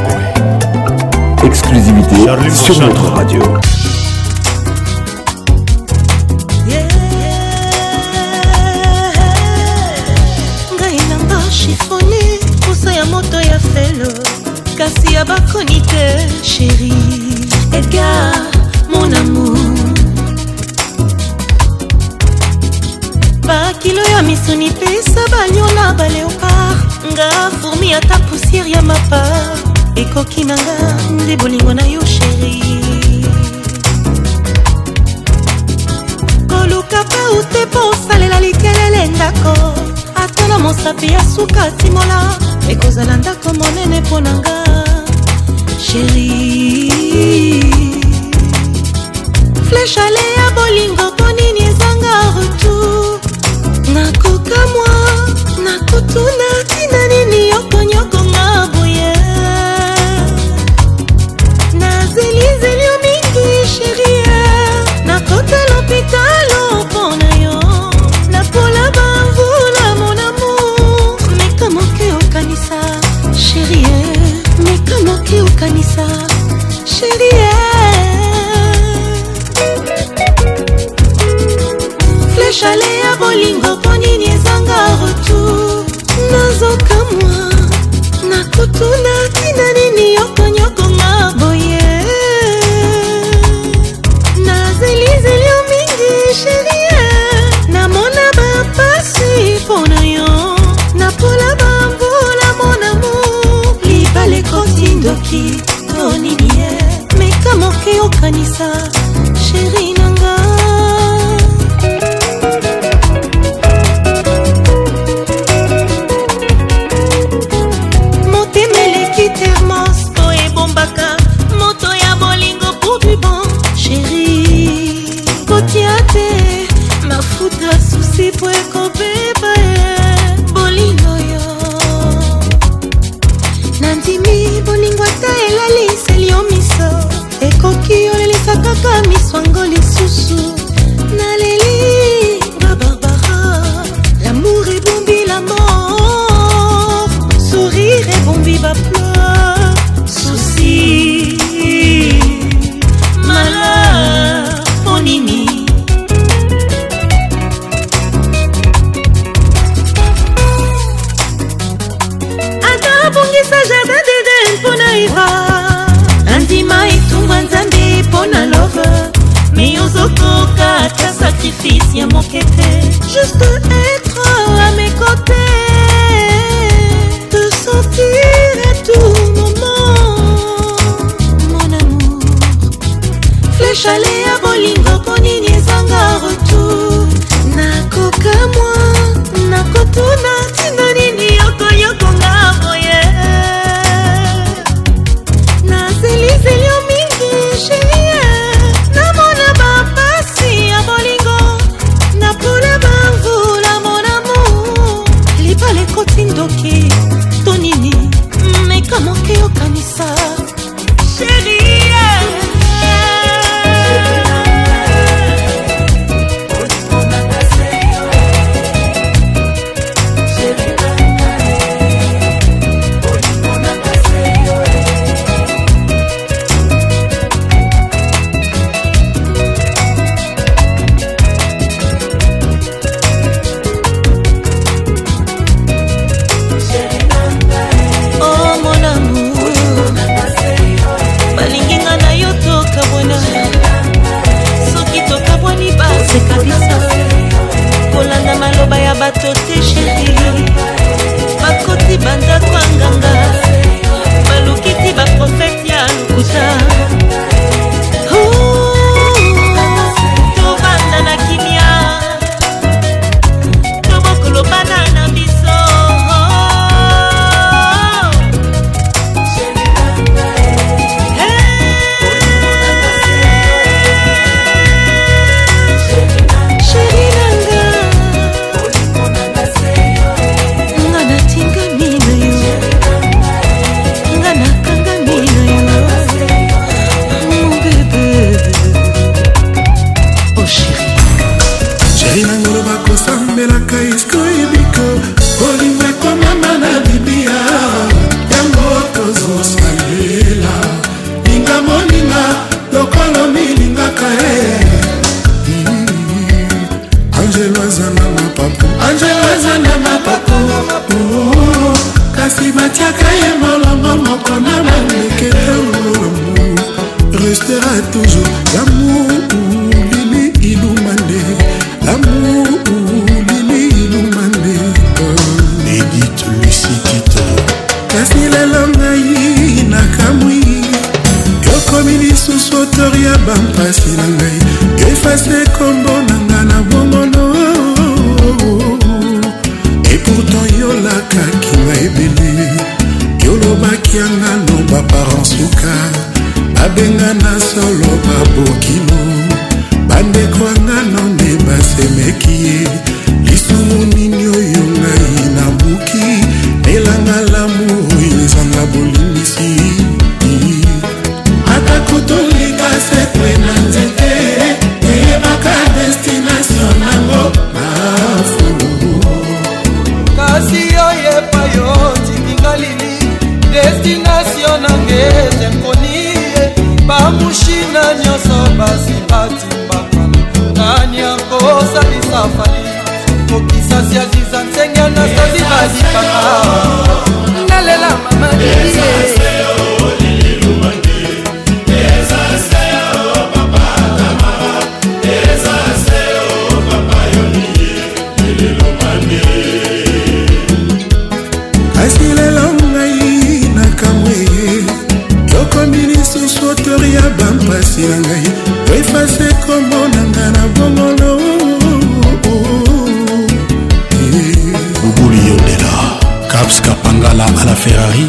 Exclusivité Charlie sur Mouchard. notre radio. kati na nga nde bolingo na yo sheri koluka mpe ute mpo osalela likelele ndako atala mosapi ya suka ntimola ekozala ndako monene mpo na bongo na nga na bongolo bubuli yondela kapska pangala ala ferrari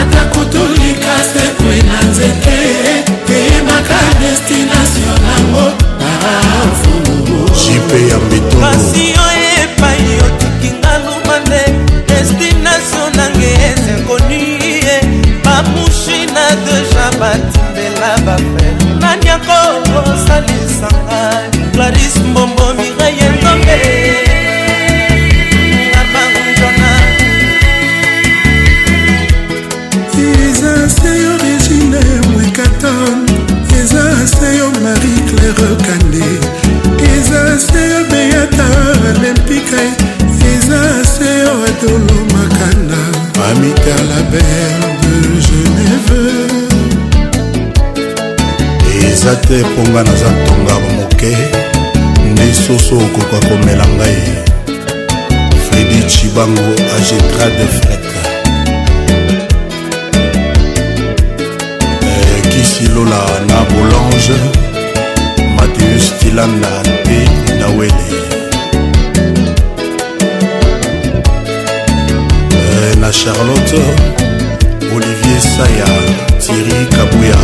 ata kotolika nga naza ntonga moke nde soso okoka komela ngai fredi chibango agetra de fret eh, kisilola na bolange mateus tilanda mpe nawele eh, na charlotte olivier saya thierry kabuya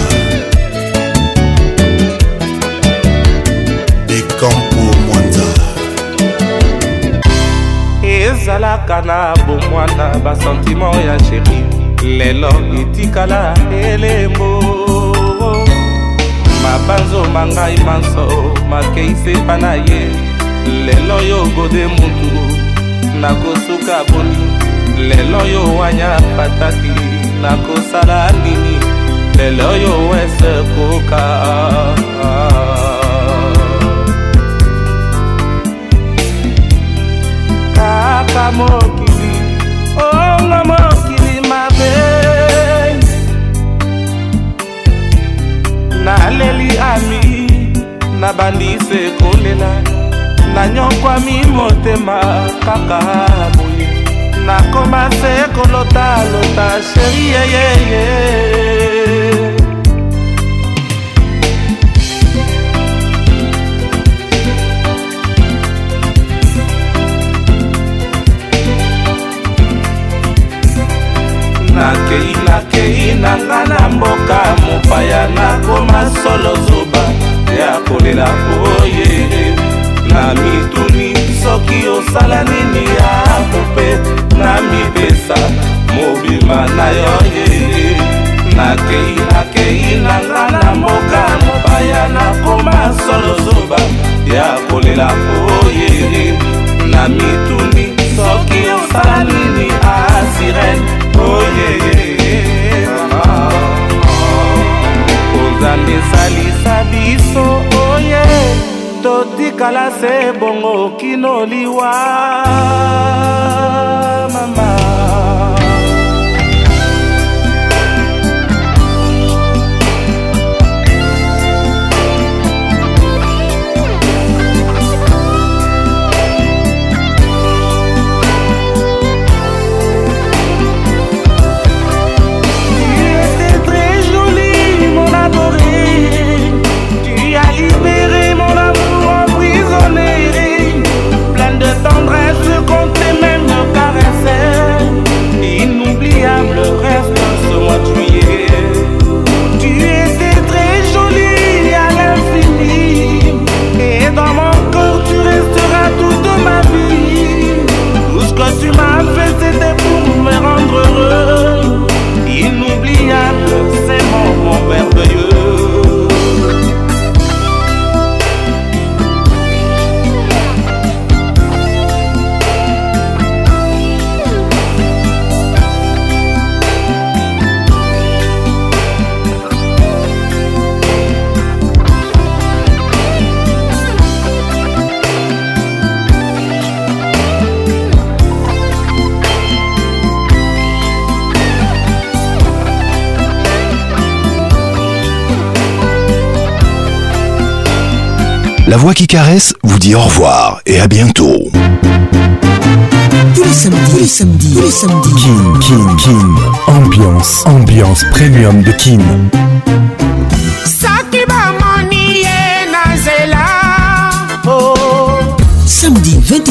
ezalaka na bomwana basentiment ya sheri lelo etikala elembo mabanzo mangai manso makei sepa na ye lelo yo gode mutu nakosuka boni lelo yo wanya pataki nakosala nini lelo yo wese koka mokili ongo mokili mabe naleli ami nabandisi kolela nanyokwami motema kaka boye nakoma se kolota lota sheri yeyeye nakei nakei na nga na mboka mopaya nakoma solo zoba ya kolela oye na mituni soki osala nini ya mope na mibesa mobima na yo ye nakei nakei na nga na mboka mopaya nakoma solo zoba ya kolela oye na mituni soki osala nini asirene oyeye ozambi esalisa biso oye totikala se bongo kino liwa mama m'a c'était pour me rendre heureux. Inoubliable, c'est mon bon verbe. La voix qui caresse vous dit au revoir et à bientôt. Tous les samedis, tous les samedis, tous les samedis. Kin, Kin. Ambiance, ambiance premium de Kin.